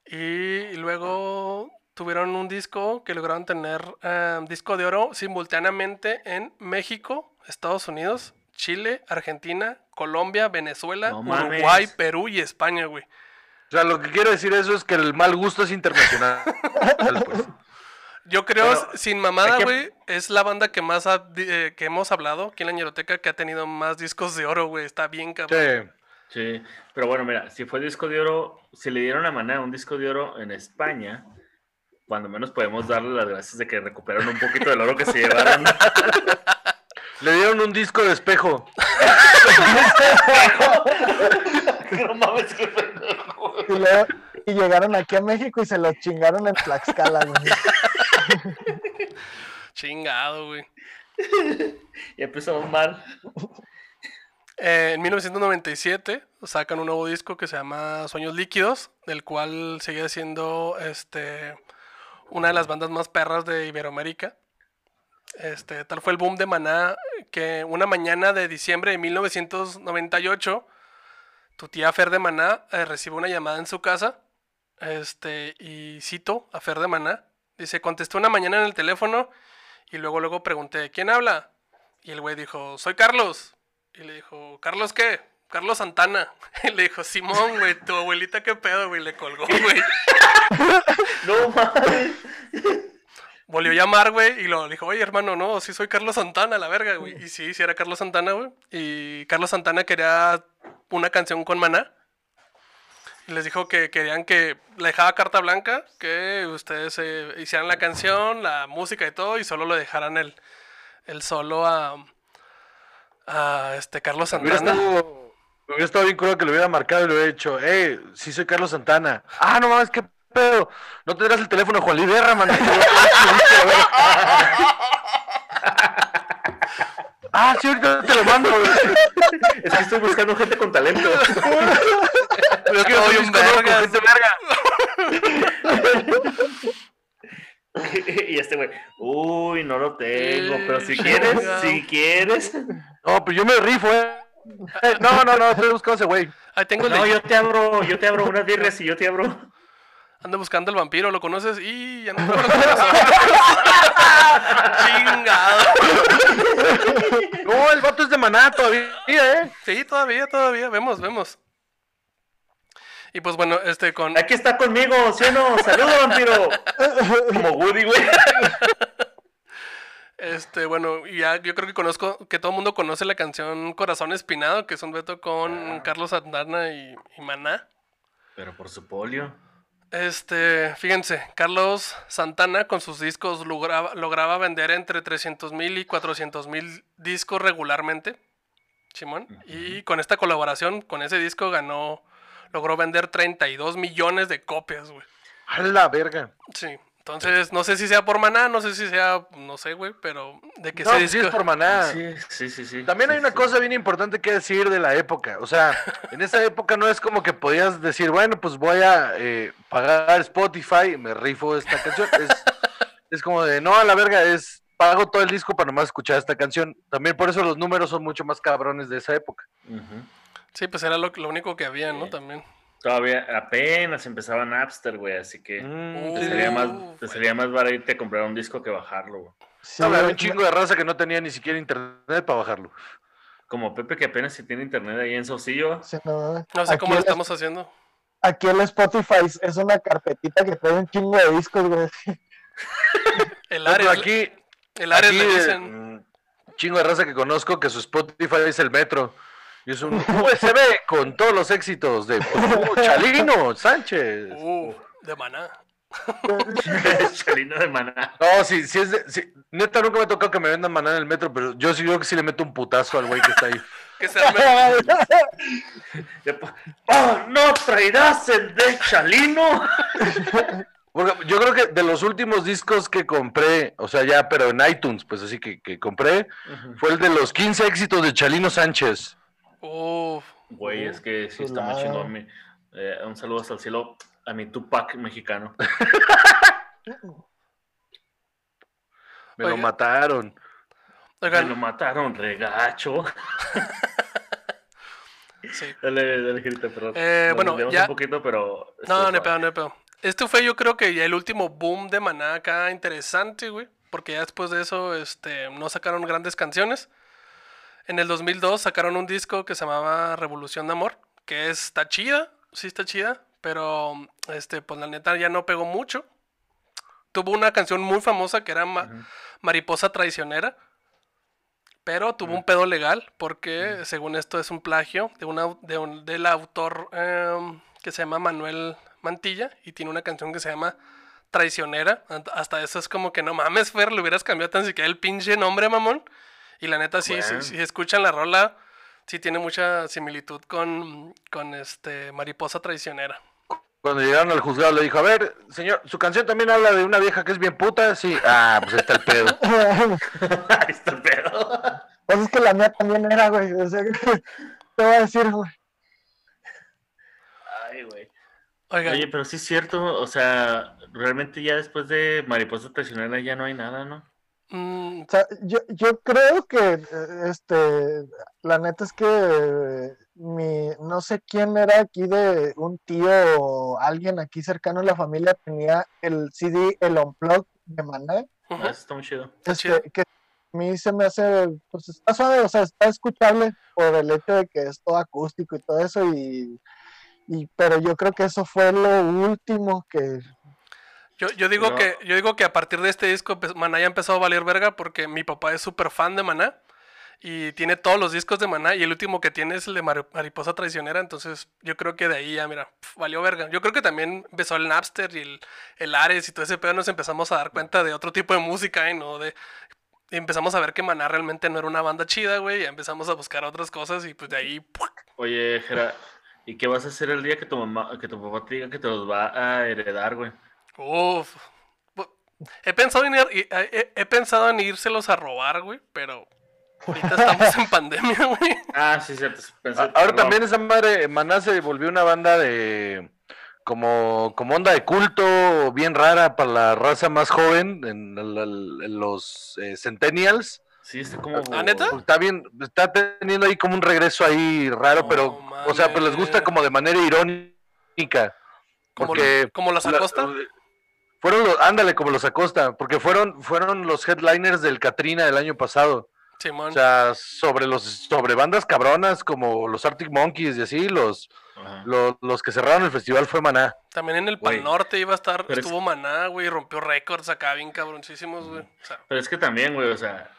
y luego tuvieron un disco que lograron tener eh, disco de oro simultáneamente en México, Estados Unidos, Chile, Argentina, Colombia, Venezuela, No mames. Uruguay, Perú y España, güey. O sea, lo que quiero decir eso es que el mal gusto es internacional. pues. Yo creo, Pero sin mamada, que- güey, es la banda que más ha- eh, que hemos hablado aquí en la Ñeroteca que ha tenido más discos de oro, güey. Está bien, cabrón. Sí. Sí, pero bueno, mira, si fue disco de oro, si le dieron a Maná un disco de oro en España, cuando menos podemos darle las gracias de que recuperaron un poquito del oro que se llevaron. Le dieron un disco de espejo. no mames, qué pendejo. Y, luego- y llegaron aquí a México y se los chingaron en Tlaxcala, güey. Chingado, güey. Ya empezamos mal. Eh, en 1997 sacan un nuevo disco que se llama Sueños Líquidos, del cual sigue siendo este, una de las bandas más perras de Iberoamérica. Este, tal fue el boom de Maná que una mañana de diciembre de 1998, tu tía Fer de Maná eh, recibe una llamada en su casa. Este, y cito a Fer de Maná. Dice, contesté una mañana en el teléfono y luego luego pregunté, ¿quién habla? Y el güey dijo, soy Carlos. Y le dijo, ¿Carlos qué? Carlos Santana. Y le dijo, Simón, güey, tu abuelita qué pedo, güey. Le colgó, güey. No mames. Volvió a llamar, güey, y lo le dijo, oye, hermano, no, sí soy Carlos Santana, la verga, güey. Y sí, sí era Carlos Santana, güey. Y Carlos Santana quería una canción con Maná. Y les dijo que querían que le dejaba carta blanca, que ustedes eh, hicieran la canción, la música y todo, y solo le dejaran el, el solo a, a este Carlos Hubiera Santana. estado, hubiera estado bien crudo que lo hubiera marcado y le hubiera dicho, hey, sí soy Carlos Santana. Ah, no mames, qué pedo. No tendrás el teléfono de Juan Luis Guerra, man. ah, sí, ahorita te lo mando. Es que estoy buscando gente con talento. Pero es que Soy un vergas. gente verga. y este güey, uy, no lo tengo, pero si quieres, si quieres. No, pues yo me rifo, eh. No, no, no, estoy buscando ese güey. Ahí tengo el No, de- yo te abro, yo te abro unas birrias y yo te abro. Ando buscando el vampiro, ¿lo conoces? Y ya no lo conozco. Chingado. No, el vato es de maná todavía, eh. Sí, todavía, todavía. Vemos, vemos. Y pues bueno, este con. Aquí está conmigo, ¿sí o no? Saludos, vampiro. Como Woody, güey. Este, bueno, y ya yo creo que conozco, que todo el mundo conoce la canción Corazón Espinado, que es un dueto con Carlos Santana y, y Maná. Pero por su polio. Este, fíjense, Carlos Santana con sus discos lograba, lograba vender entre 300 mil y 400 mil discos regularmente. Simón. Y con esta colaboración, con ese disco ganó, logró vender 32 millones de copias, güey. A la verga. Sí. Entonces, no sé si sea por maná, no sé si sea, no sé, güey, pero de que No, pues sí es por maná. Sí, sí, sí, sí. También Sí, hay una sí. cosa bien importante que decir de la época. O sea, en esa época no es como que podías decir, bueno, pues voy a eh, pagar Spotify y me rifo esta canción. Es, es como de, no, a la verga, es pago todo el disco para nomás escuchar esta canción. También por eso los números son mucho más cabrones de esa época. Sí, pues era lo, lo único que había, ¿no? Sí. También. Todavía apenas empezaba Napster, güey, así que Mm, te sería más, te sería más barato irte a comprar un disco que bajarlo, güey. Sí, Había un chingo de raza que no tenía ni siquiera internet para bajarlo. Como Pepe que apenas si tiene internet ahí en Saucillo. sí, no, No sé aquí cómo lo estamos haciendo. Aquí el Spotify es una carpetita que trae un chingo de discos, güey. El Ares, aquí, el Ares aquí, le dicen. mm, chingo de raza que conozco que su Spotify es el metro. Y es un USB con todos los éxitos de uh, Chalino Sánchez. Uh, de maná. Chalino de maná. No, sí, sí es de, sí, neta nunca me ha tocado que me vendan maná en el metro, pero yo sí creo que sí le meto un putazo al güey que está ahí. Que se ¡Oh, no traerás el de Chalino! Porque yo creo que de los últimos discos que compré, o sea, ya, pero en iTunes, pues así que, que compré, fue el de los 15 éxitos de Chalino Sánchez. Uf. Güey, es que sí está más chingón. eh, un saludo hasta el cielo a mi Tupac mexicano. Me lo mataron. Me lo mataron, regacho. sí. Dale, dale, Girita, perdón. Eh, bueno, ya- un poquito, pero. No, no pedo, no pedo. este fue yo creo que ya el último boom de Maná acá interesante, güey. Porque ya después de eso, este, no sacaron grandes canciones. En el 2002 sacaron un disco que se llamaba Revolución de Amor, que está chida, sí está chida, pero este, pues la neta ya no pegó mucho. Tuvo una canción muy famosa que era Ma- Mariposa Traicionera, pero tuvo un pedo legal porque según esto es un plagio de una, de un- del autor em, que se llama Manuel Mantilla y tiene una canción que se llama Traicionera. Hasta eso es como que no mames, Fer, le hubieras cambiado tan siquiera el pinche nombre, mamón. Y la neta, sí, sí, Bueno. si escuchan la rola, sí tiene mucha similitud con, con este Mariposa Traicionera. Cuando llegaron al juzgado le dijo, a ver, señor, su canción también habla de una vieja que es bien puta. Sí, ah, pues ahí está el pedo. Ahí está el pedo. Pues es que la mía también era, güey. O sea, te voy a decir, güey. Ay, güey. Oye, pero sí es cierto, o sea, realmente ya después de Mariposa Traicionera ya no hay nada, ¿no? Mm, O sea, yo, yo creo que, eh, este, la neta es que mi, no sé quién era aquí de un tío o alguien aquí cercano a la familia tenía el CD, el Unplugged de Maná, eso está muy chido. chido. este, que a mí se me hace, pues está suave, o sea, está escuchable por el hecho de que es todo acústico y todo eso y, y pero yo creo que eso fue lo último que, Yo, yo digo que yo digo que a partir de este disco pues, Maná ya empezó a valer verga porque mi papá es súper fan de Maná y tiene todos los discos de Maná y el último que tiene es el de Mari- Mariposa Traicionera, entonces yo creo que de ahí ya, mira, pf, valió verga. Yo creo que también empezó el Napster y el, el Ares y todo ese pedo, nos empezamos a dar cuenta de otro tipo de música, ¿eh? ¿no? De, y empezamos a ver que Maná realmente no era una banda chida, güey, y empezamos a buscar otras cosas y pues de ahí... Oye, Jera, ¿y qué vas a hacer el día que tu mamá, que tu papá te diga que te los va a heredar, güey? Uf. He pensado en, ir- y- he, he pensado en írselos a robar, güey, pero ahorita estamos en pandemia, güey. Ah, sí, cierto. pensé- A- Ahora no. también esa madre, Maná se volvió una banda de como, como onda de culto bien rara para la raza más joven, en, el- el- en los eh, centennials. Sí, está como... ¿Ah, neta? Está bien, está teniendo ahí como un regreso ahí raro, No pero, o sea, pues les gusta como de manera irónica. Como, Porque como las la- Acosta. Fueron los, ándale, como los Acosta, porque fueron, fueron los headliners del Katrina del año pasado. Simón. O sea, sobre los, sobre bandas cabronas como los Arctic Monkeys y así, los, los, los que cerraron el festival fue Maná. También en el Pal Norte iba a estar, pero es- estuvo Maná, güey, rompió récords acá bien cabroncísimos, güey. O sea, Pero es que también, güey, o sea,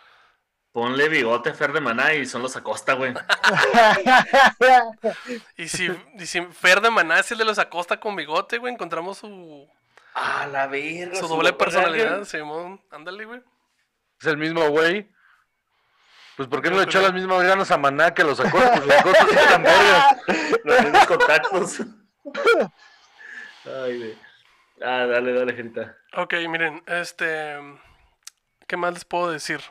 ponle bigote a Fer de Maná y son los Acosta, güey. y si, y si Fer de Maná es el de los Acosta con bigote, güey, encontramos su, Ah, la verga. su doble personalidad, Simón. Ándale, güey. Es el mismo güey. Pues ¿por qué no le echó las mismas ganas a Maná que los Acosta? Pues los Acosta sí eran vergas. Los mismos contactos. Ay, güey. Ah, dale, dale, Gerita. Ok, miren, este. ¿Qué más les puedo decir?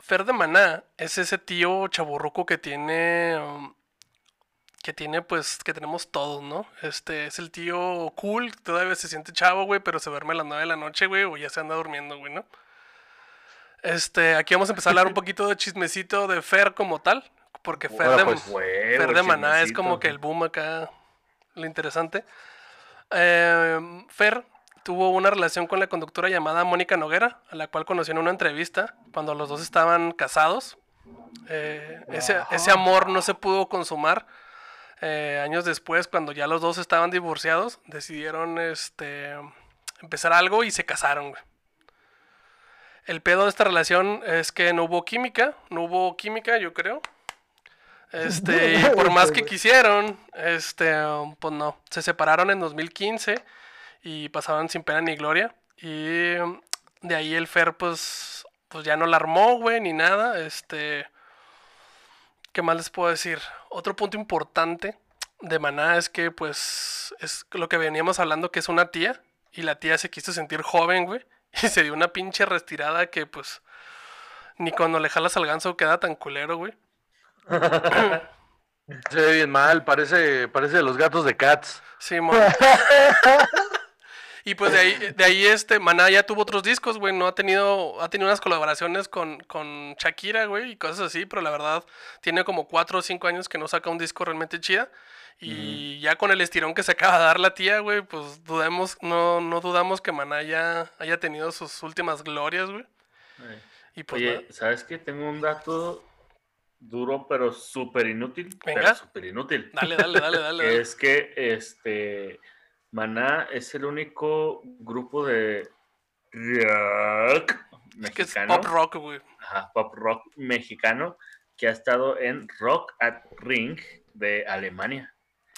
Fer de Maná es ese tío chaburruco que tiene. um, que tiene, pues, que tenemos todos, ¿no? Este es el tío cool, todavía se siente chavo, güey, pero se duerme a las 9 de la noche, güey, o ya se anda durmiendo, güey, ¿no? Este, aquí vamos a empezar a hablar un poquito de chismecito de Fer como tal, porque Fer Bueno, de, pues, Güey, Fer de Maná es como que el boom acá, lo interesante. Eh, Fer tuvo una relación con la conductora llamada Mónica Noguera, a la cual conoció en una entrevista cuando los dos estaban casados. Eh, ese, ese amor no se pudo consumar. Eh, años después, cuando ya los dos estaban divorciados, decidieron este, empezar algo y se casaron. güey. El pedo de esta relación es que no hubo química, no hubo química, yo creo. Este, y por más que quisieron, este, pues no, se separaron en 2015 y pasaban sin pena ni gloria. Y de ahí el Fer, pues, pues ya no la armó, güey, ni nada. Este, ¿qué más les puedo decir? Otro punto importante de Maná es que, pues, es lo que veníamos hablando, que es una tía. Y la tía se quiso sentir joven, güey. Y se dio una pinche retirada que, pues, ni cuando le jalas al ganso queda tan culero, güey. Se ve bien mal, parece, parece de los gatos de Cats. Sí, mo- Y pues de ahí, de ahí este, Maná ya tuvo otros discos, güey. No ha tenido, ha tenido unas colaboraciones con, con Shakira, güey, y cosas así, pero la verdad tiene como cuatro o cinco años que no saca un disco realmente chida. Y ya con el estirón que se acaba de dar la tía, güey, pues dudemos, no, no dudamos que Maná ya haya tenido sus últimas glorias, güey. Eh. Y pues nada. ¿sabes qué? Tengo un dato duro, pero súper inútil. Venga. Pero súper inútil. dale, dale, dale, dale. es que este Maná es el único grupo de rock Es que es mexicano, pop rock, güey. ajá, pop rock mexicano que ha estado en Rock at Ring de Alemania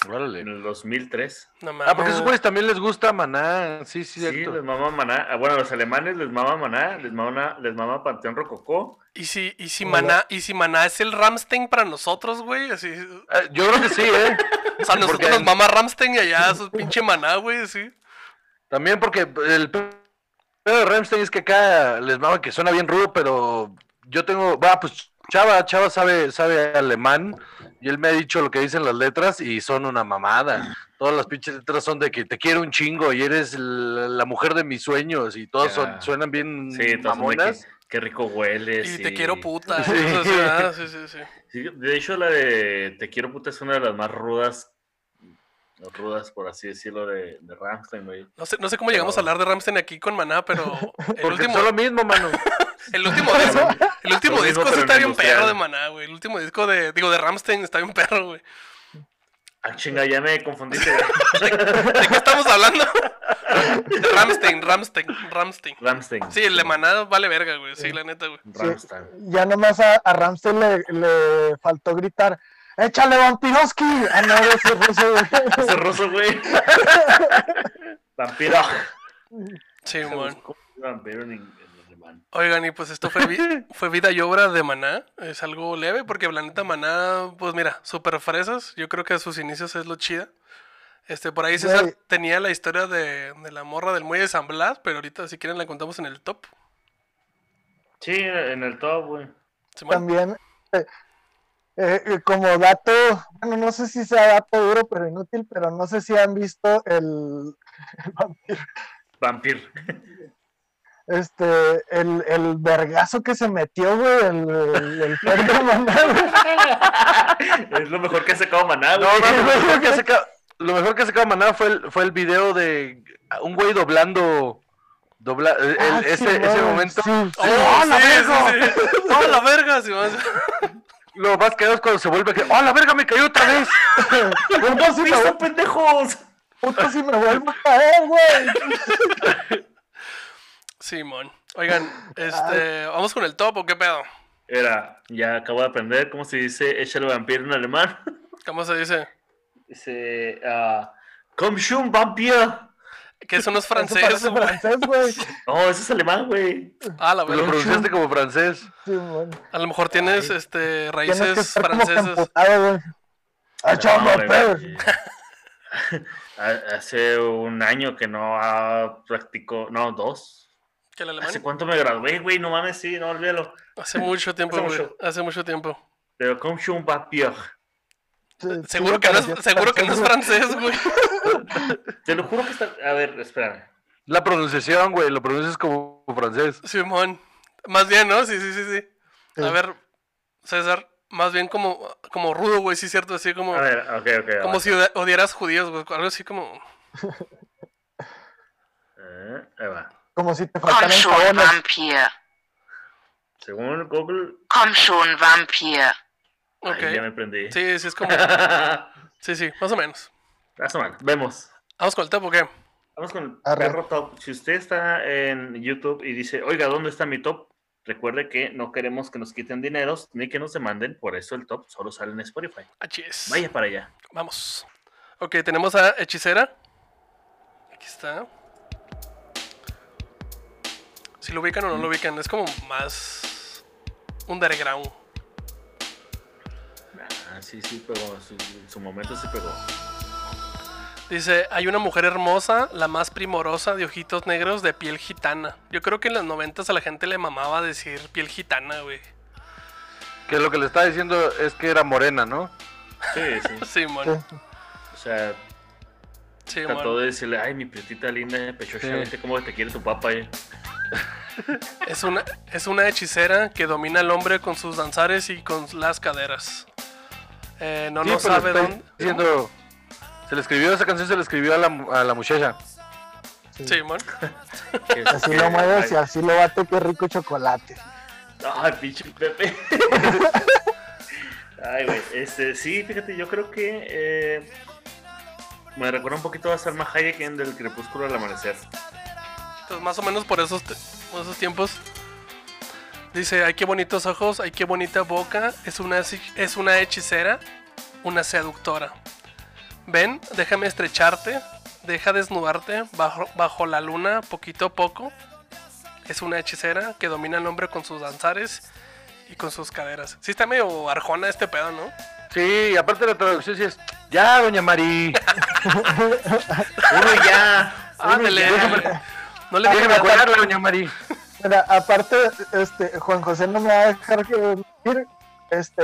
Órale. en el 2003. No Ah, porque a esos güeyes también les gusta Maná. Sí, sí, Sí, les mama Maná. Ah, Bueno, a los alemanes les mama Maná, les mama, les mama Panteón Rococó. ¿Y si, y si. Maná, y si Maná es el Ramstein para nosotros, güey, así. Ah, Yo creo que sí, ¿eh? O sea, nosotros Porque- nos mama Ramstein y allá su pinche Maná, güey, sí. También porque el pedo de Ramstein es que acá les mama que suena bien rudo, pero yo tengo, va, pues Chava, Chava sabe, sabe alemán y él me ha dicho lo que dicen las letras y son una mamada. Todas las pinches letras son de que te quiero un chingo y eres la, mujer de mis sueños y todas son, suenan bien Sí, mamonas. que, qué rico hueles. Y te quiero puta. Sí. eso sí, sí, sí, sí. Sí, de hecho, la de Te quiero puta es una de las más rudas, rudas por así decirlo, de, de Rammstein, güey. No sé, no sé cómo llegamos a hablar de Ramstein aquí con Maná, pero el Porque último, son lo mismo, mano. El último disco, el último mismo, disco sí pero está en bien industrial. perro de Maná, güey. El último disco de, digo, de Ramstein está bien perro, güey. Ah, chinga, ya me confundiste. ¿De qué estamos hablando? De Ramstein, Ramstein, Ramstein. Rammstein. Sí, el de Maná vale verga, güey. Sí, la neta, güey. Rammstein. Ya nomás a, a Ramsey le, le faltó gritar, ¡échale vampiroski! Ah, no, ese ruso, güey. Ese ruso, güey. Vampiro. Sí, man. ¿Cómo se llama Vampiro en, en Oigan, y pues esto fue, vi- fue vida y obra de Maná. Es algo leve porque la neta Maná, pues mira, súper fresas. Yo creo que a sus inicios es lo chida. Este, por ahí César Güey. tenía la historia de, de la morra del muelle de San Blas, pero ahorita si quieren la contamos en el top. Sí, en el top, güey. También, eh, eh, eh, como dato, bueno, no sé si sea dato duro, pero inútil, pero no sé si han visto el, el vampiro, Vampir. este, el, el vergazo que se metió, güey, el, el, el Pedro Maná, güey. es lo mejor que ha sacado Maná, No, güey. no, lo mejor que ha sacado, lo mejor que ha sacado Maná fue el, fue el video de un güey doblando. Dobla, el- Ah, ese, sí, ese momento. sí, ¡Oh, sí. ¡Oh, la sí, verga! sí, sí! ¡Oh, la verga! Lo más que es cuando se vuelve que. ¡Oh, la verga! Me cayó otra vez. Me, ¡Listo, pendejos! puto si me vuelvo a caer, güey. Simón. Oigan, este, ¿vamos con el top o qué pedo? Era, ya acabo de aprender cómo se dice échale vampiro en alemán. ¿Cómo se dice? Dice, ah, Komm schon, Vampir. Que eso no es Eso francés, güey. No, ese es alemán, güey. Ah, la Lo verga. pronunciaste como francés. Sí, bueno. A lo mejor tienes este Tienes que raíces francesas. ¡Ah, Hace un año que no ha practicó, no, dos. ¿Que el alemán? ¿Hace cuánto me gradué, güey? No mames, sí, no olvídalo. Hace mucho tiempo, Hace güey. mucho. Hace mucho tiempo. Pero Vampir. Sí, sí Seguro que no es, seguro que no es francés, güey. Te lo juro que está. A ver, espérame. La pronunciación, güey. Lo pronuncias como francés. Simón. Más bien, ¿no? Sí, sí, sí, sí. A ver, César, más bien como, como rudo, güey, sí, cierto, así como, A ver, ok, ok. como si odiaras judíos, güey, algo así como... Eh, ahí va. Como si te Komm faltaran schon, jabones. Vampir. Según Google, Komm schon, Vampir. Ok. ahí ya me prendí. Sí, sí, es como... Sí, sí, más o menos. Más o menos. Vemos. Vamos con el top, ¿o qué? Vamos con el Arre. perro top. Si usted está en YouTube y dice, oiga, ¿dónde está mi top? Recuerde que no queremos que nos quiten dineros ni que nos demanden, por eso el top solo sale en Spotify. Aquí es. Vaya para allá. Vamos. Ok, tenemos a Hechicera. Aquí está. Si lo ubican o no lo ubican, es como más underground. Ah, sí, sí, pegó. Su, en su momento sí pegó. Dice, hay una mujer hermosa, la más primorosa de ojitos negros de piel gitana. Yo creo que en los noventas a la gente le mamaba decir piel gitana, güey. Que lo que le está diciendo es que era morena, ¿no? Sí, sí. Sí. Sí. O sea, Sí, Trató mon. de decirle, ay, mi prietita linda, pechocha, Sí. cómo te quiere tu papá. eh". Es una, es una hechicera que domina al hombre con sus danzares y con las caderas. Eh, no, Sí, no pero sabe dónde. diciendo- se le escribió esa canción, se le escribió a la, a la muchacha. Sí, mon. Que es- Así lo mueves y así lo bate, qué rico chocolate. Ay, pinche Pepe. Ay, güey. Este, sí, fíjate, yo creo que eh, me recuerda un poquito a Salma Hayek en Del Crepúsculo al Amanecer. Entonces, más o menos por esos, por esos tiempos. Dice, ay, qué bonitos ojos, ay, qué bonita boca. Es una, es una hechicera, una seductora. Ven, déjame estrecharte, deja desnudarte bajo, bajo la luna poquito a poco. Es una hechicera que domina al hombre con sus danzares y con sus caderas. Sí está medio arjona este pedo, ¿no? Sí, aparte la traducción sí es, ya, doña Mari, Uno ya. Ándale. No le déjeme cuidarla, doña Mari. Mira, aparte, este, Juan José no me va a dejar que mentir. Este,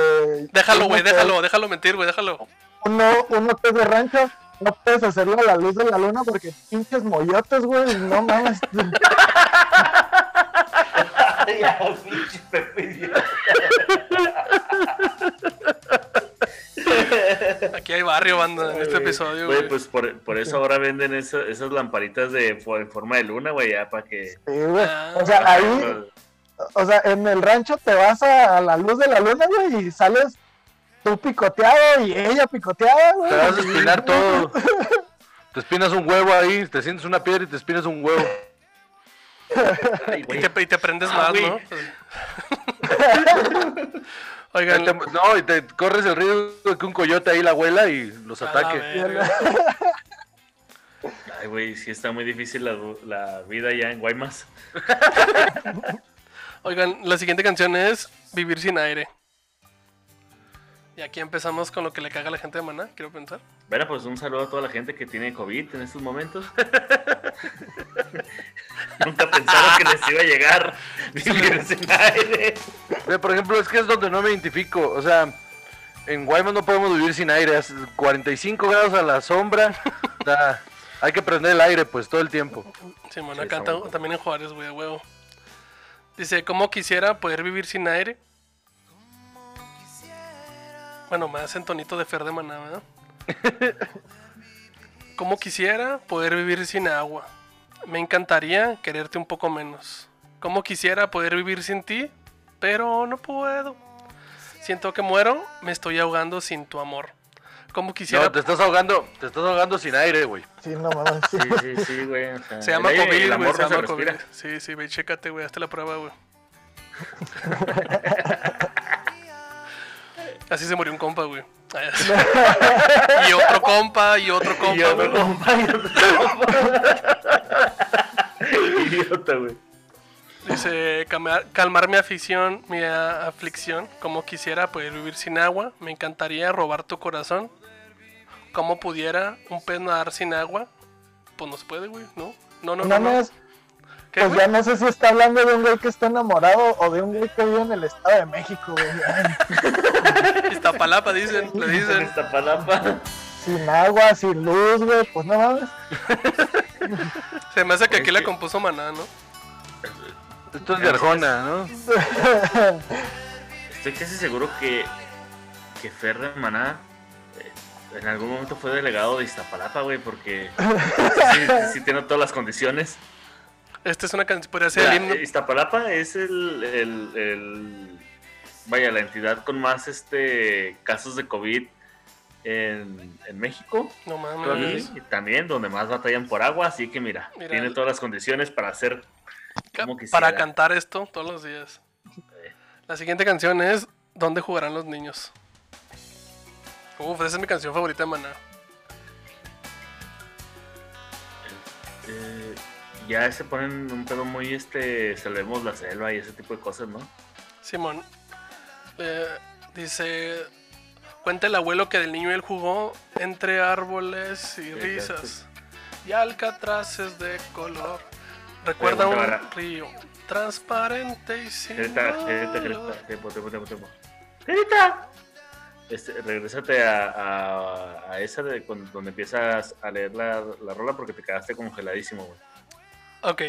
Déjalo, güey, que- déjalo, déjalo mentir, güey, déjalo. Uno, uno que es de rancho, no puedes hacerlo a la luz de la luna porque pinches moyotes, güey, no mames. Ya. Aquí hay barrio, banda, en este episodio, Güey, güey. pues por, por eso ahora venden esa- esas lamparitas de, en forma de luna, güey, ya para que. Sí, güey. Ah. O sea, ahí, o sea, en el rancho te vas a, a la luz de la luna, güey, y sales tú picoteado y ella picoteada, güey. Te vas a espinar todo. Te espinas un huevo ahí, te sientes una piedra y te espinas un huevo. Ay, Y te, y te prendes Ah, más, güey. ¿no? Oigan, te- no, y te corres el riesgo de que un coyote ahí la abuela y los ataque. Ay, güey, sí está muy difícil la, la vida ya en Guaymas. Oigan, la siguiente canción es Vivir sin aire. Y aquí empezamos con lo que le caga a la gente de Maná, quiero pensar. Bueno, pues un saludo a toda la gente que tiene COVID en estos momentos. Nunca pensaron que les iba a llegar vivir sin aire. Ve, Por ejemplo, es que es donde no me identifico. O sea, en Guaymas no podemos vivir sin aire. hace 45 grados a la sombra. O sea, hay que prender el aire pues todo el tiempo. Sí, canta estamos- también en Juárez, güey, huevo. Dice, ¿cómo quisiera poder vivir sin aire? Bueno, más en tonito de Fer de Maná, ¿verdad? ¿Cómo quisiera poder vivir sin agua? Me encantaría quererte un poco menos. ¿Cómo quisiera poder vivir sin ti? Pero no puedo. Siento que muero, me estoy ahogando sin tu amor. ¿Cómo quisiera... No, te estás ahogando, te estás ahogando sin aire, güey. Sí, no mames. sí. Sí, sí, güey. o sea, Se llama COVID, el güey, amor se no llama COVID. Sí, sí, ve, chécate, güey, hazte la prueba, güey. Así se murió un compa, güey. y otro compa, y otro compa. Y otro güey. compa, y otro compa. Idiota, güey. Dice, calmar, calmar mi afición, mi aflicción, como quisiera poder vivir sin agua, me encantaría robar tu corazón. Como pudiera un pez nadar sin agua? Pues no se puede, güey, ¿no? No, no, no. No no. Mames, ¿Qué, pues güey? ya no sé si está hablando de un güey que está enamorado o de un güey que vive en el Estado de México, güey. Iztapalapa, dicen, le En dicen. Iztapalapa. Sin agua, sin luz, güey, pues no mames. Se me hace que aquí la compuso Maná, ¿no? Esto es de Arjona, ¿no? Estoy casi seguro que, que Fer de Maná eh, en algún momento fue delegado de Iztapalapa, güey, porque sí, sí, sí tiene todas las condiciones. Esta es una canción, podría ser el himno. Iztapalapa es el, el- el- vaya, la entidad con más este casos de COVID en, en México. No mames. y también donde más batallan por agua, así que mira, Mira, tiene el- todas las condiciones para hacer como. Para cantar esto todos los días. La siguiente canción es ¿Dónde jugarán los niños? Uf, esa es mi canción favorita de Maná. Eh, ya se ponen un pedo muy este, salvemos la selva y ese tipo de cosas, ¿no? Simón. eh, dice. Cuenta el abuelo que del niño él jugó entre árboles y risas y alcatraces de color. Recuerda un río transparente y sin grita, dolor. grita, tiempo, tiempo, tiempo, tiempo. Este, regrésate a, a, a esa de cuando, donde empiezas a leer la, la rola porque te quedaste congeladísimo, güey. Ok.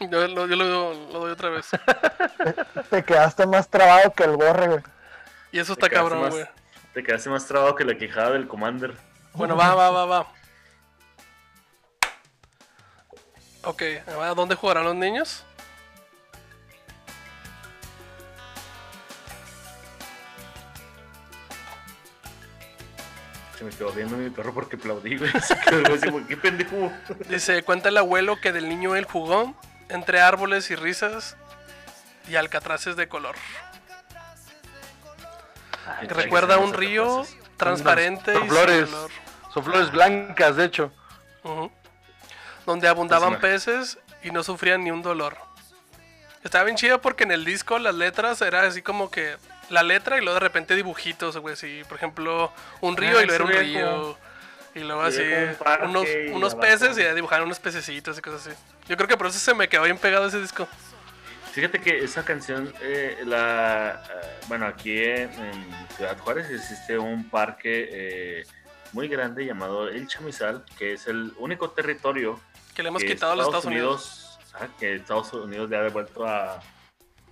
yo lo, yo lo, lo doy otra vez. Te quedaste más trabado que el borre, güey. Y eso está cabrón, más- güey. Te quedaste más trabado que la quijada del Commander. Bueno, va, va, va, va. Ok, ¿a dónde jugarán los niños? Se me quedó viendo mi perro porque aplaudí, güey. Se quedó así como, ¿qué pendejo? Dice, cuenta el abuelo que del niño él jugó entre árboles y risas y alcatraces de color. Recuerda un río transparente Son y flores. Son flores blancas, de hecho. Donde abundaban Pues, peces y no sufrían ni un dolor. Estaba bien chido porque en el disco las letras era así como que la letra y luego de repente dibujitos, güey, así, por ejemplo, un río Ah, y luego era un río. como- Y luego así, unos, y unos peces y dibujaron unos pececitos y cosas así. Yo creo que por eso se me quedó bien pegado ese disco. Fíjate que esa canción, eh, la, eh, bueno, aquí en, en Ciudad Juárez existe un parque eh, muy grande llamado El Chamizal, que es el único territorio Que le hemos que quitado a los Estados Unidos. ah, que Estados Unidos le ha devuelto a,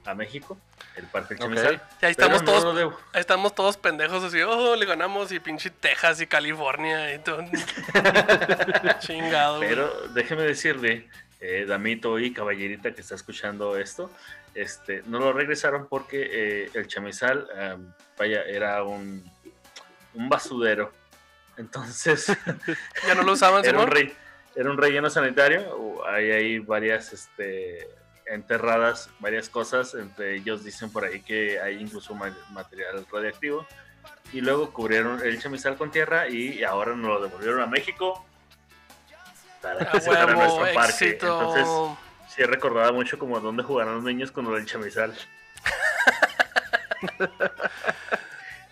a México, el parque El Ok. Chamizal. Y ahí estamos no todos, ahí estamos todos pendejos así, oh, le ganamos y pinche Texas y California y todo. Chingado. güey. Pero déjeme decirle, eh, Damito y Caballerita que está escuchando esto, este, no lo regresaron porque eh, el chamizal, eh, vaya, era un, un basurero. Entonces, Ya no lo usaban, era un, rey, era un relleno sanitario. Hay ahí varias este, enterradas, varias cosas. Entre ellos dicen por ahí que hay incluso ma- material radiactivo. Y luego cubrieron el chamizal con tierra y ahora nos lo devolvieron a México. Para que huevo, nuestro parque. éxito. Entonces, sí recordaba mucho como dónde jugaron los niños con del chamizal.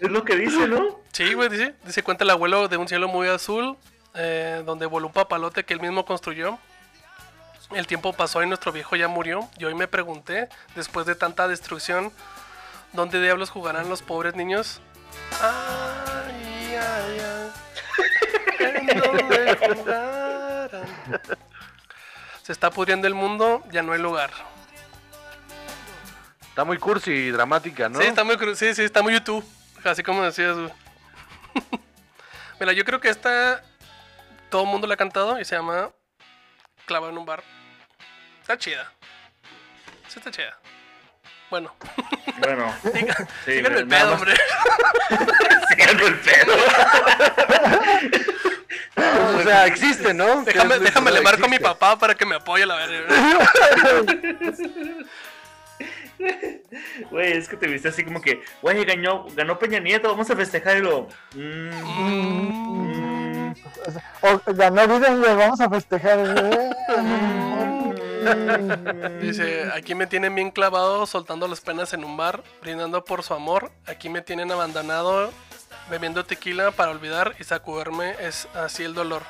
es lo que dice, ¿no? Sí, güey, dice, dice, cuenta el abuelo de un cielo muy azul, eh, donde voló un papalote que él mismo construyó. El tiempo pasó y nuestro viejo ya murió. Y hoy me pregunté, después de tanta destrucción, ¿dónde diablos jugarán los pobres niños? Ay, ay, ay. ¿En dónde jugarán? Se está pudriendo el mundo, ya no hay lugar. Está muy cursi y dramática, ¿no? Sí, está muy, sí, sí, está muy YouTube. Así como decías. Mira, yo creo que esta todo el mundo la ha cantado y se llama Clavado en un bar. Está chida. Sí, está chida. Bueno, Bueno, sí, díganme el pedo, hombre. Díganme el pedo. O sea, existe, ¿no? Déjame, déjame le marco a mi papá para que me apoye la verga. Güey, es que te viste así como que, güey, ganó, ganó Peña Nieto, vamos a festejarlo. Mm, mm, O ganó güey, vamos a festejar. Dice, aquí me tienen bien clavado soltando las penas en un bar, brindando por su amor. Aquí me tienen abandonado bebiendo tequila para olvidar y sacudirme es así el dolor.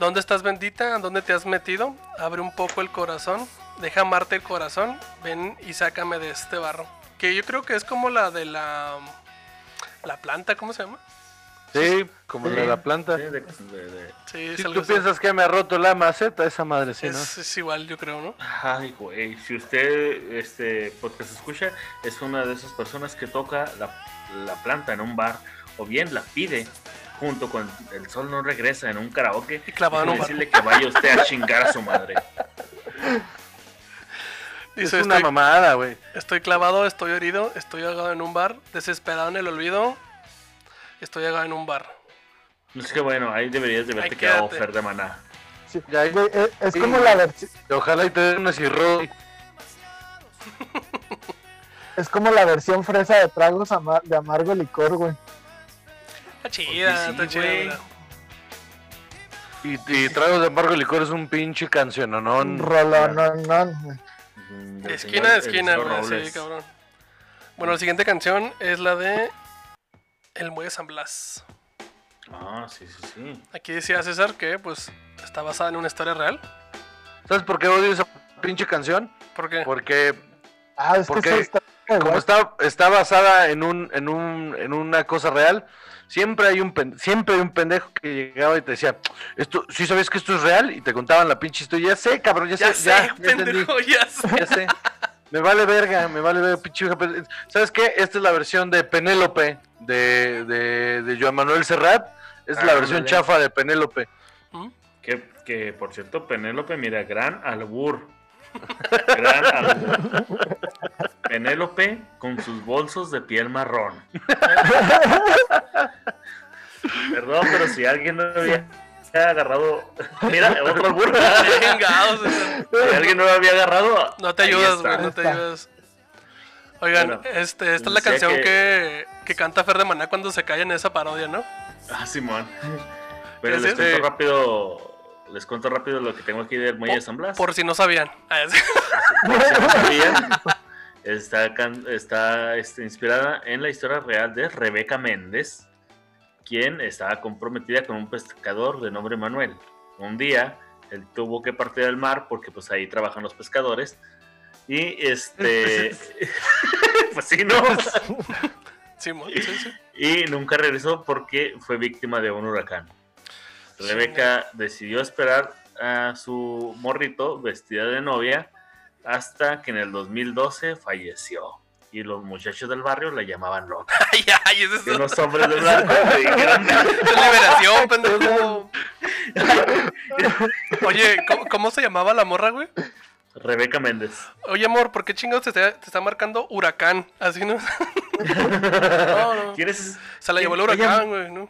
¿Dónde estás bendita? ¿Dónde te has metido? Abre un poco el corazón, deja amarte el corazón, ven y sácame de este barro. Que yo creo que es como la de la la planta, ¿cómo se llama? Sí, como la de la planta. sí, de- de- de- Sí, es Si algo tú así. piensas que me ha roto la maceta, esa madre sí, ¿no? es, es igual, yo creo, ¿no? Ay, güey, si usted este podcast escucha, es una de esas personas que toca la, la planta en un bar o bien la pide junto con El Sol no regresa en un karaoke. Y clavado en un déjeme decirle que vaya usted a chingar a su madre. Dice, es una estoy, mamada, güey. estoy clavado, estoy herido, estoy ahogado en un bar, desesperado en el olvido, estoy ahogado en un bar. Es que bueno, ahí deberías de haberte quedado. Fer de maná. Sí, Ya, güey, es, es sí, como la versión. Ojalá y te den una cirrosis. Es como la versión fresa de tragos de amargo licor, güey. Está chida, sí, está chida. Y, y tragos de embargo licor es un pinche canción, ¿no? Un rolón, no, no, güey. Mm, De esquina a esquina, güey, sí, cabrón. Bueno, la siguiente canción es la de El Muelle San Blas. Ah, sí, sí, sí. Aquí decía César que, pues, está basada en una historia real. ¿Sabes por qué odio esa pinche canción? ¿Por qué? Porque Ah, es que ¿Por eso qué? está como igual. está, está basada en un, en un, en una cosa real, siempre hay un pen- siempre hay un pendejo que llegaba y te decía, esto, ¿sí sabes que esto es real? Y te contaban la pinche historia, ya sé, cabrón, ya, Ya sé, sé, ya, pendejo, ya sé. ya sé. Me vale verga, me vale verga, pinche ¿Sabes qué? Esta es la versión de Penélope, de, de, de Joan Manuel Serrat. Es la Ah, versión chafa de Penélope. ¿Mm? Que, que, por cierto, Penélope, mira, gran albur. Gran albur. Penélope con sus bolsos de piel marrón. Perdón, pero si alguien no había agarrado. Mira, otro albur. Si alguien no lo había agarrado. No te ayudas, güey, no te ayudas. Oigan, Bueno, este, esta es la canción que- que... Que, canta Fer de Maná cuando se cae en esa parodia, ¿no? Ah, Simón. Pero ¿Es les ese? cuento rápido. Les cuento rápido lo que tengo aquí del Muelle de San Blas. Por si no sabían. Ah, Por si no sabían, está, está este, inspirada en la historia real de Rebeca Méndez, quien estaba comprometida con un pescador de nombre Manuel. Un día, él tuvo que partir al mar porque pues ahí trabajan los pescadores. Y este... pues sí, ¿no? Simón, sí, sí. y nunca regresó porque fue víctima de un huracán. Rebeca decidió esperar a su morrito vestida de novia hasta que en el 2012 falleció. Y los muchachos del barrio la llamaban loca. Ay, ay, ese es Y unos hombres de blanco le dijeron, liberación, pendejo. Oye, ¿cómo, cómo se llamaba la morra, güey? Rebeca Méndez. Oye, amor, ¿por qué chingados te está, te está marcando huracán? Así, ¿no? no, no. ¿Quieres? Se la llevó el huracán, güey, ¿no?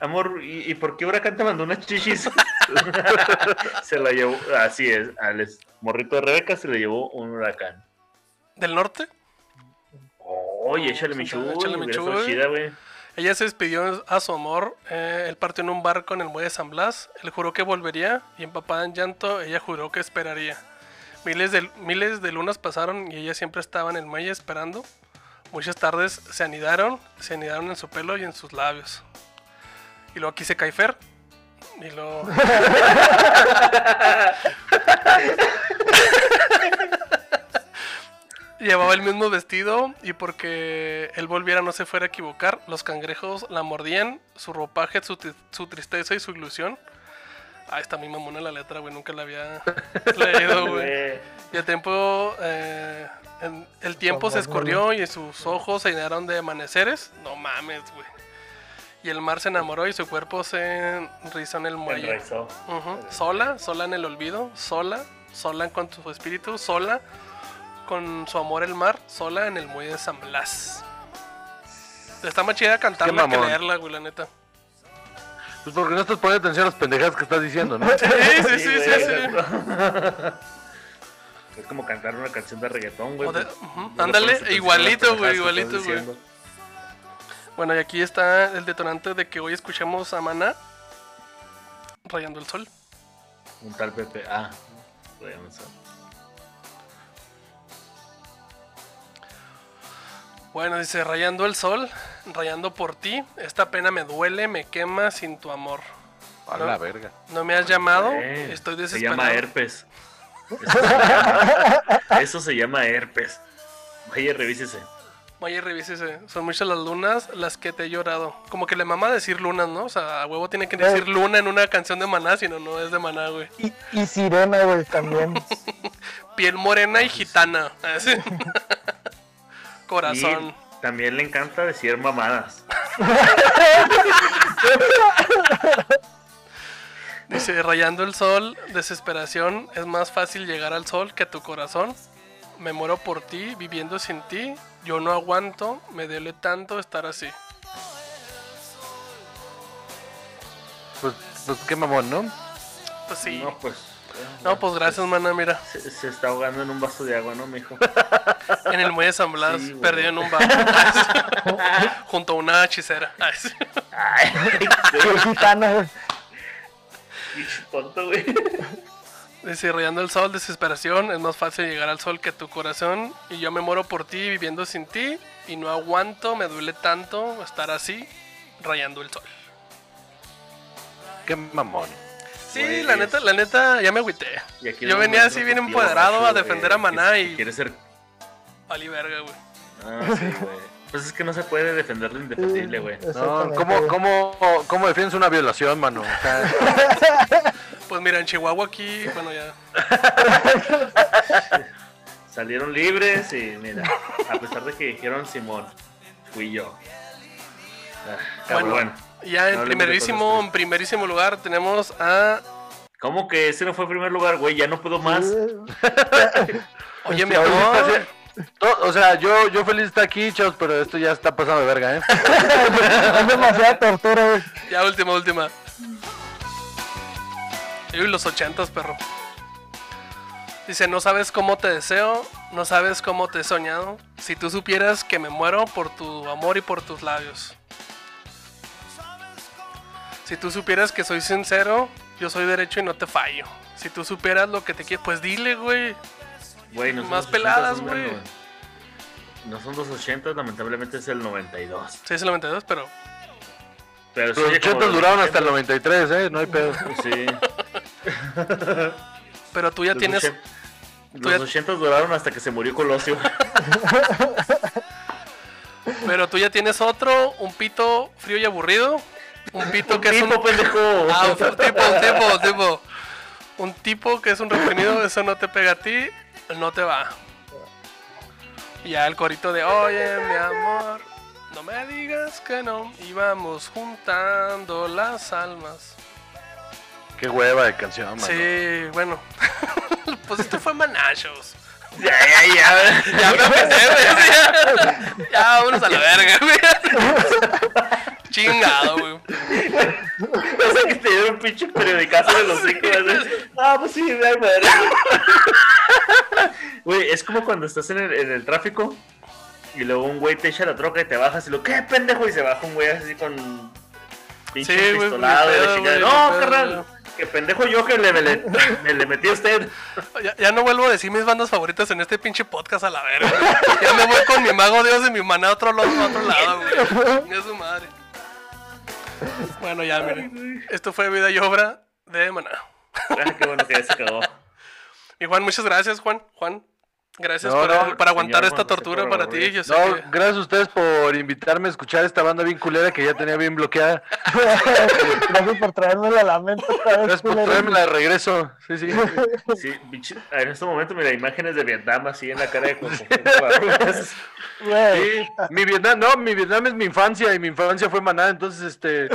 Amor, ¿y, y por qué Huracán te mandó unas chichis? se la llevó, así es, al morrito de Rebeca se le llevó un huracán. ¿Del norte? Oye, échale mi chuy, Échale mi chida, güey. Ella se despidió a su amor. eh, él partió en un barco en el muelle de San Blas. Él juró que volvería y empapada en llanto, ella juró que esperaría. Miles de, miles de lunas pasaron y ella siempre estaba en el muelle esperando. Muchas tardes se anidaron, se anidaron en su pelo y en sus labios. Y luego aquí se cae Fer. Y luego... Llevaba el mismo vestido y porque él volviera no se fuera a equivocar, los cangrejos la mordían, su ropaje, su, su tristeza y su ilusión. Ah, está muy mamona la letra, güey, nunca la había leído, güey. Y el tiempo, eh, en- el tiempo se escurrió y sus ojos se llenaron de amaneceres. No mames, güey. Y el mar se enamoró y su cuerpo se rizó en el muelle. Sola, sola en el olvido, sola, sola con su espíritu, sola con su amor el mar, sola en el muelle de San Blas. Está más chida cantarla que leerla, güey, la neta. Pues porque no estás poniendo atención a las pendejadas que estás diciendo, ¿no? Sí, sí, sí, sí, sí. Es como cantar una canción de reggaetón, güey. Pues, ándale, igualito, güey, igualito, güey. Bueno, y aquí está el detonante de que hoy escuchemos a Maná rayando el sol. Un tal Pepe. Ah, güey, no sé. Bueno, dice, rayando el sol, rayando por ti, esta pena me duele, me quema sin tu amor. A ¿No? la verga. No me has llamado, Eh, estoy Se desesperado. llama herpes. Eso se llama, eso se llama herpes. Vaya, revísese. Oye, revísese, son muchas las lunas las que te he llorado. Como que le mama decir lunas, ¿no? O sea, a huevo tiene que decir luna en una canción de Maná, si no, no es de Maná, güey. Y, y Sirena, güey, también. Piel morena y gitana. Corazón. Y también le encanta decir mamadas. Dice, rayando el sol, desesperación, es más fácil llegar al sol que a tu corazón. Me muero por ti, viviendo sin ti. Yo no aguanto, me duele tanto estar así. Pues, pues qué mamón, ¿no? Pues sí. No, pues. No, pues gracias, mana, mira. Se, se está ahogando en un vaso de agua, ¿no, mijo? En el muelle de San Blas, Sí, perdido en un bar. Junto a una hechicera. Ay. Qué. Pinche tonto, güey. Dice, rayando el sol, desesperación, es más fácil llegar al sol que tu corazón. Y yo me muero por ti, viviendo sin ti. Y no aguanto, me duele tanto estar así, rayando el sol. Qué mamón. Sí, la neta, la neta, ya me agüité. Yo venía así bien empoderado a defender a Maná que- y que Quiere ser. valí verga, güey. Ah, sí, güey. Pues es que no se puede defender lo indefendible, güey. No. ¿cómo, cómo, ¿Cómo defiendes una violación, mano? O sea, Pues mira, en Chihuahua aquí, bueno, ya. Salieron libres y mira, a pesar de que dijeron Simón, fui yo. Ah, Bueno. Ya en No primerísimo, en primerísimo lugar tenemos a. ¿Cómo que ese no fue el primer lugar, güey? Ya no puedo más. Oye, mi ahorita amor. sí- to- o sea, yo, yo feliz de estar aquí, chavos, pero esto ya está pasando de verga, ¿eh? es demasiada tortura, güey. Ya, última, última. Uy, los ochentas, perro. Dice, no sabes cómo te deseo, no sabes cómo te he soñado. Si tú supieras que me muero por tu amor y por tus labios. Si tú supieras que soy sincero, yo soy derecho y no te fallo. Si tú supieras lo que te quiero, pues dile, güey. Güey, no son Más los 80, peladas, güey. No son los 80, lamentablemente es el 92. Sí, es el 92, pero Pero Los sí, oye, como 80 los duraron hasta el 80. 93, ¿eh? No hay pedo. Sí. pero tú ya Los tienes... ochen- tú Los ya- 80 duraron hasta que se murió Colosio. Pero tú ya tienes otro, un pito frío y aburrido. Un pito que es un... tipo, pendejo. Ah, un tipo, un tipo, un tipo. Un tipo que es un reprimido, eso no te pega a ti, no te va. Y ya el corito de, oye, mi amor, no me digas que no. Y vamos juntando las almas. Qué hueva de canción, mano. Sí, bueno. pues esto fue Manachos. Ya, ya, ya. Ya me. Ya, ya, vámonos a la verga, güey. Chingado, güey. O sea, que te dieron un pinche periodicazo de los hijos. Ah, pues sí, ay, madre. Güey, es como cuando estás en el, en el tráfico y luego un güey te echa la troca y te bajas y lo, ¿qué pendejo? Y se baja un güey así con pinche Sí, pistolado. ni y la pedo, güey, no, pedo, carnal, que pendejo yo que le, le- me le metí a usted. Ya, ya no vuelvo a decir mis bandas favoritas en este pinche podcast a la verga. Ya me voy con mi mago Dios y mi maná a otro, lado, a otro lado, güey. Es su madre. Bueno, ya, miren. Esto fue vida y obra de Maná. Ah, qué bueno que ya se acabó. Y Juan, muchas gracias, Juan. Juan, gracias No, por, no, por aguantar señor esta tortura para ti. Yo sé No, que- gracias a ustedes por invitarme a escuchar esta banda bien culera que ya tenía bien bloqueada. Gracias por traérmela a la otra vez. Gracias por traérmela de regreso. Sí, sí. En este momento, mira, imágenes de Vietnam así en la cara de. Sí, mi Vietnam, no, mi Vietnam es mi infancia y mi infancia fue maná, entonces este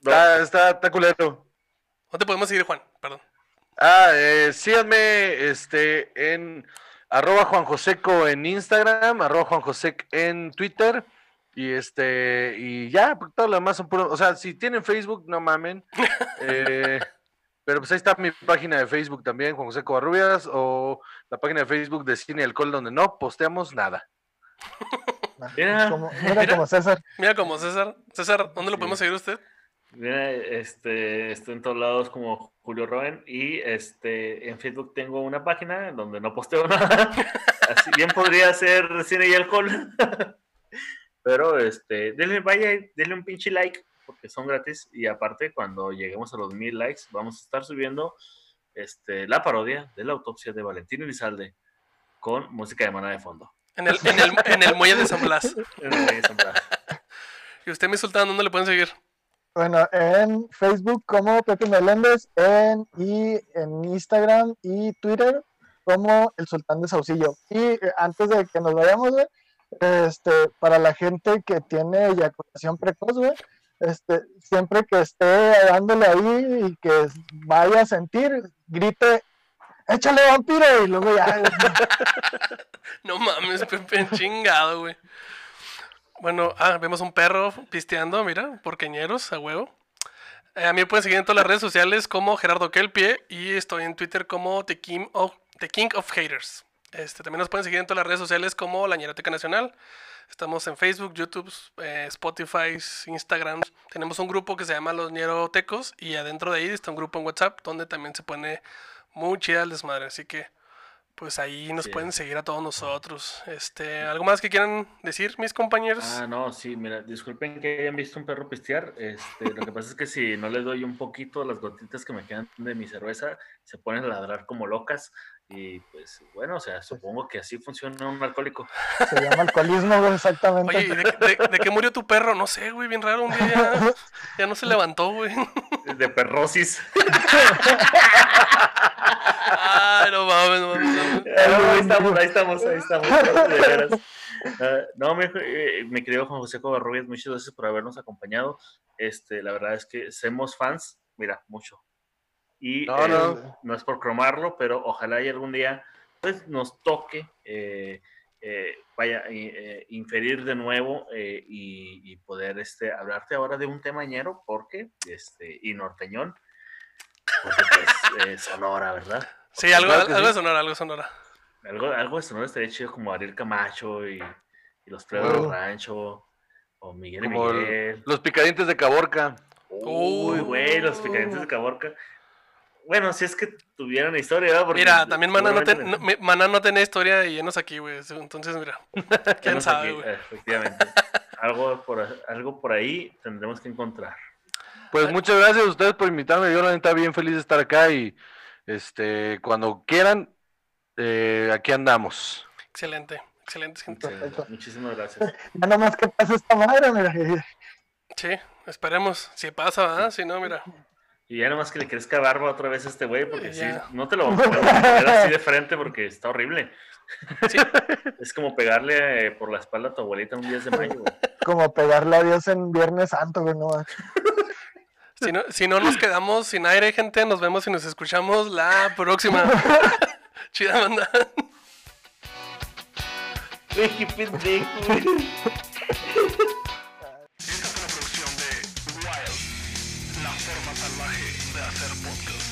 está, está, está culero. ¿Dónde podemos seguir, Juan? Perdón. Ah, eh, síganme este, en arroba Juan Joseco en Instagram, arroba Juan Josec en Twitter. Y este, y ya, porque todo lo demás son puro. O sea, si tienen Facebook, no mamen. Eh, pero pues ahí está mi página de Facebook también, Juan José Covarrubias, o la página de Facebook de Cine y Alcohol, donde no posteamos nada. Mira. Como, mira como César. Mira como César. César, ¿dónde lo podemos seguir usted? Mira, este, estoy en todos lados como Julio Roen y este, en Facebook tengo una página donde no posteo nada. Así bien podría ser cine y alcohol. Pero este, denle, vaya, denle un pinche like porque son gratis y aparte cuando lleguemos a los mil likes vamos a estar subiendo este, la parodia de la autopsia de Valentino Elizalde con música de mana de fondo. En el, en el, en el muelle de San Blas. En el Reyes Zambrano. Y usted, mi sultán, ¿dónde le pueden seguir? Bueno, en Facebook como Pepe Meléndez en, y en Instagram y Twitter como el Sultán de Saucillo. Y eh, antes de que nos vayamos, este, para la gente que tiene eyaculación precoz, este, siempre que esté dándole ahí y que vaya a sentir, grite, échale vampiro y luego ya. No mames, Pepe, chingado, güey. Bueno, ah, vemos un perro pisteando, mira, porqueñeros, a huevo. Eh, a mí me pueden seguir en todas las redes sociales como Gerardo Kelpie y estoy en Twitter como The King of, The King of Haters. Este, también nos pueden seguir en todas las redes sociales como La Ñeroteca Nacional. Estamos en Facebook, YouTube, eh, Spotify, Instagram. Tenemos un grupo que se llama Los Ñerotecos y adentro de ahí está un grupo en WhatsApp donde también se pone muy chida el desmadre. Así que pues ahí nos Sí. pueden seguir a todos nosotros. Este, ¿algo más que quieran decir, mis compañeros? Ah, no, sí, mira, disculpen que hayan visto un perro pistear. Este, lo que pasa es que si no les doy un poquito las gotitas que me quedan de mi cerveza, se ponen a ladrar como locas. Y pues, bueno, o sea, supongo que así funciona un alcohólico. Se llama alcoholismo, güey, exactamente. Oye, ¿y de, de- de qué murió tu perro? No sé, güey, bien raro. Un día ya, ya no se levantó, güey. De perrosis. Ay, no mames, no mames. ahí estamos, ahí estamos, ahí estamos. de veras. Ah, no, mi, eh, mi querido Juan José Covarrubias, muchas gracias por habernos acompañado. Este, la verdad es que somos fans, mira, mucho. Y No, eh, no. no es por cromarlo, pero ojalá y algún día pues, nos toque, eh, eh, vaya, eh, inferir de nuevo eh, y, y poder este, hablarte ahora de un temañero, porque, este, y norteñón, porque pues eh, Sonora, ¿verdad? Sí, algo, algo de sonora, algo de sonora. Algo, algo de Sonora estaría chido como Ariel Camacho y, y los Pruebas Wow. del Rancho, o Miguel y el- Miguel. Los picadientes de Caborca. Uy, güey, los picadientes de Caborca. Bueno, si es que tuvieran historia, ¿verdad? Porque Mira, también Maná no, ten- seguramente- no- mi- Maná no tenía historia y llenos aquí, güey. Entonces, mira, quién sabe, güey. Efectivamente. algo, por, algo por ahí tendremos que encontrar. Pues muchas gracias a ustedes por invitarme. Yo la neta bien feliz de estar acá y este cuando quieran eh, aquí andamos. Excelente, excelente, gente. Perfecto. Muchísimas gracias. Ya nomás que pase esta madre, mira. Sí, esperemos. Si pasa, ¿verdad? Si no, mira. Y ya nomás que le crezca barba otra vez a este güey, porque sí, no te lo vamos a poner así de frente porque está horrible. Sí. Es como pegarle eh, por la espalda a tu abuelita un 10 de mayo, güey. Como pegarle a Dios en Viernes Santo, güey, no. Si no, si no nos quedamos sin aire, gente, nos vemos y nos escuchamos la próxima. Chida banda. Qué pendejo, Esta es una producción de Wild, la forma salvaje de hacer podcast.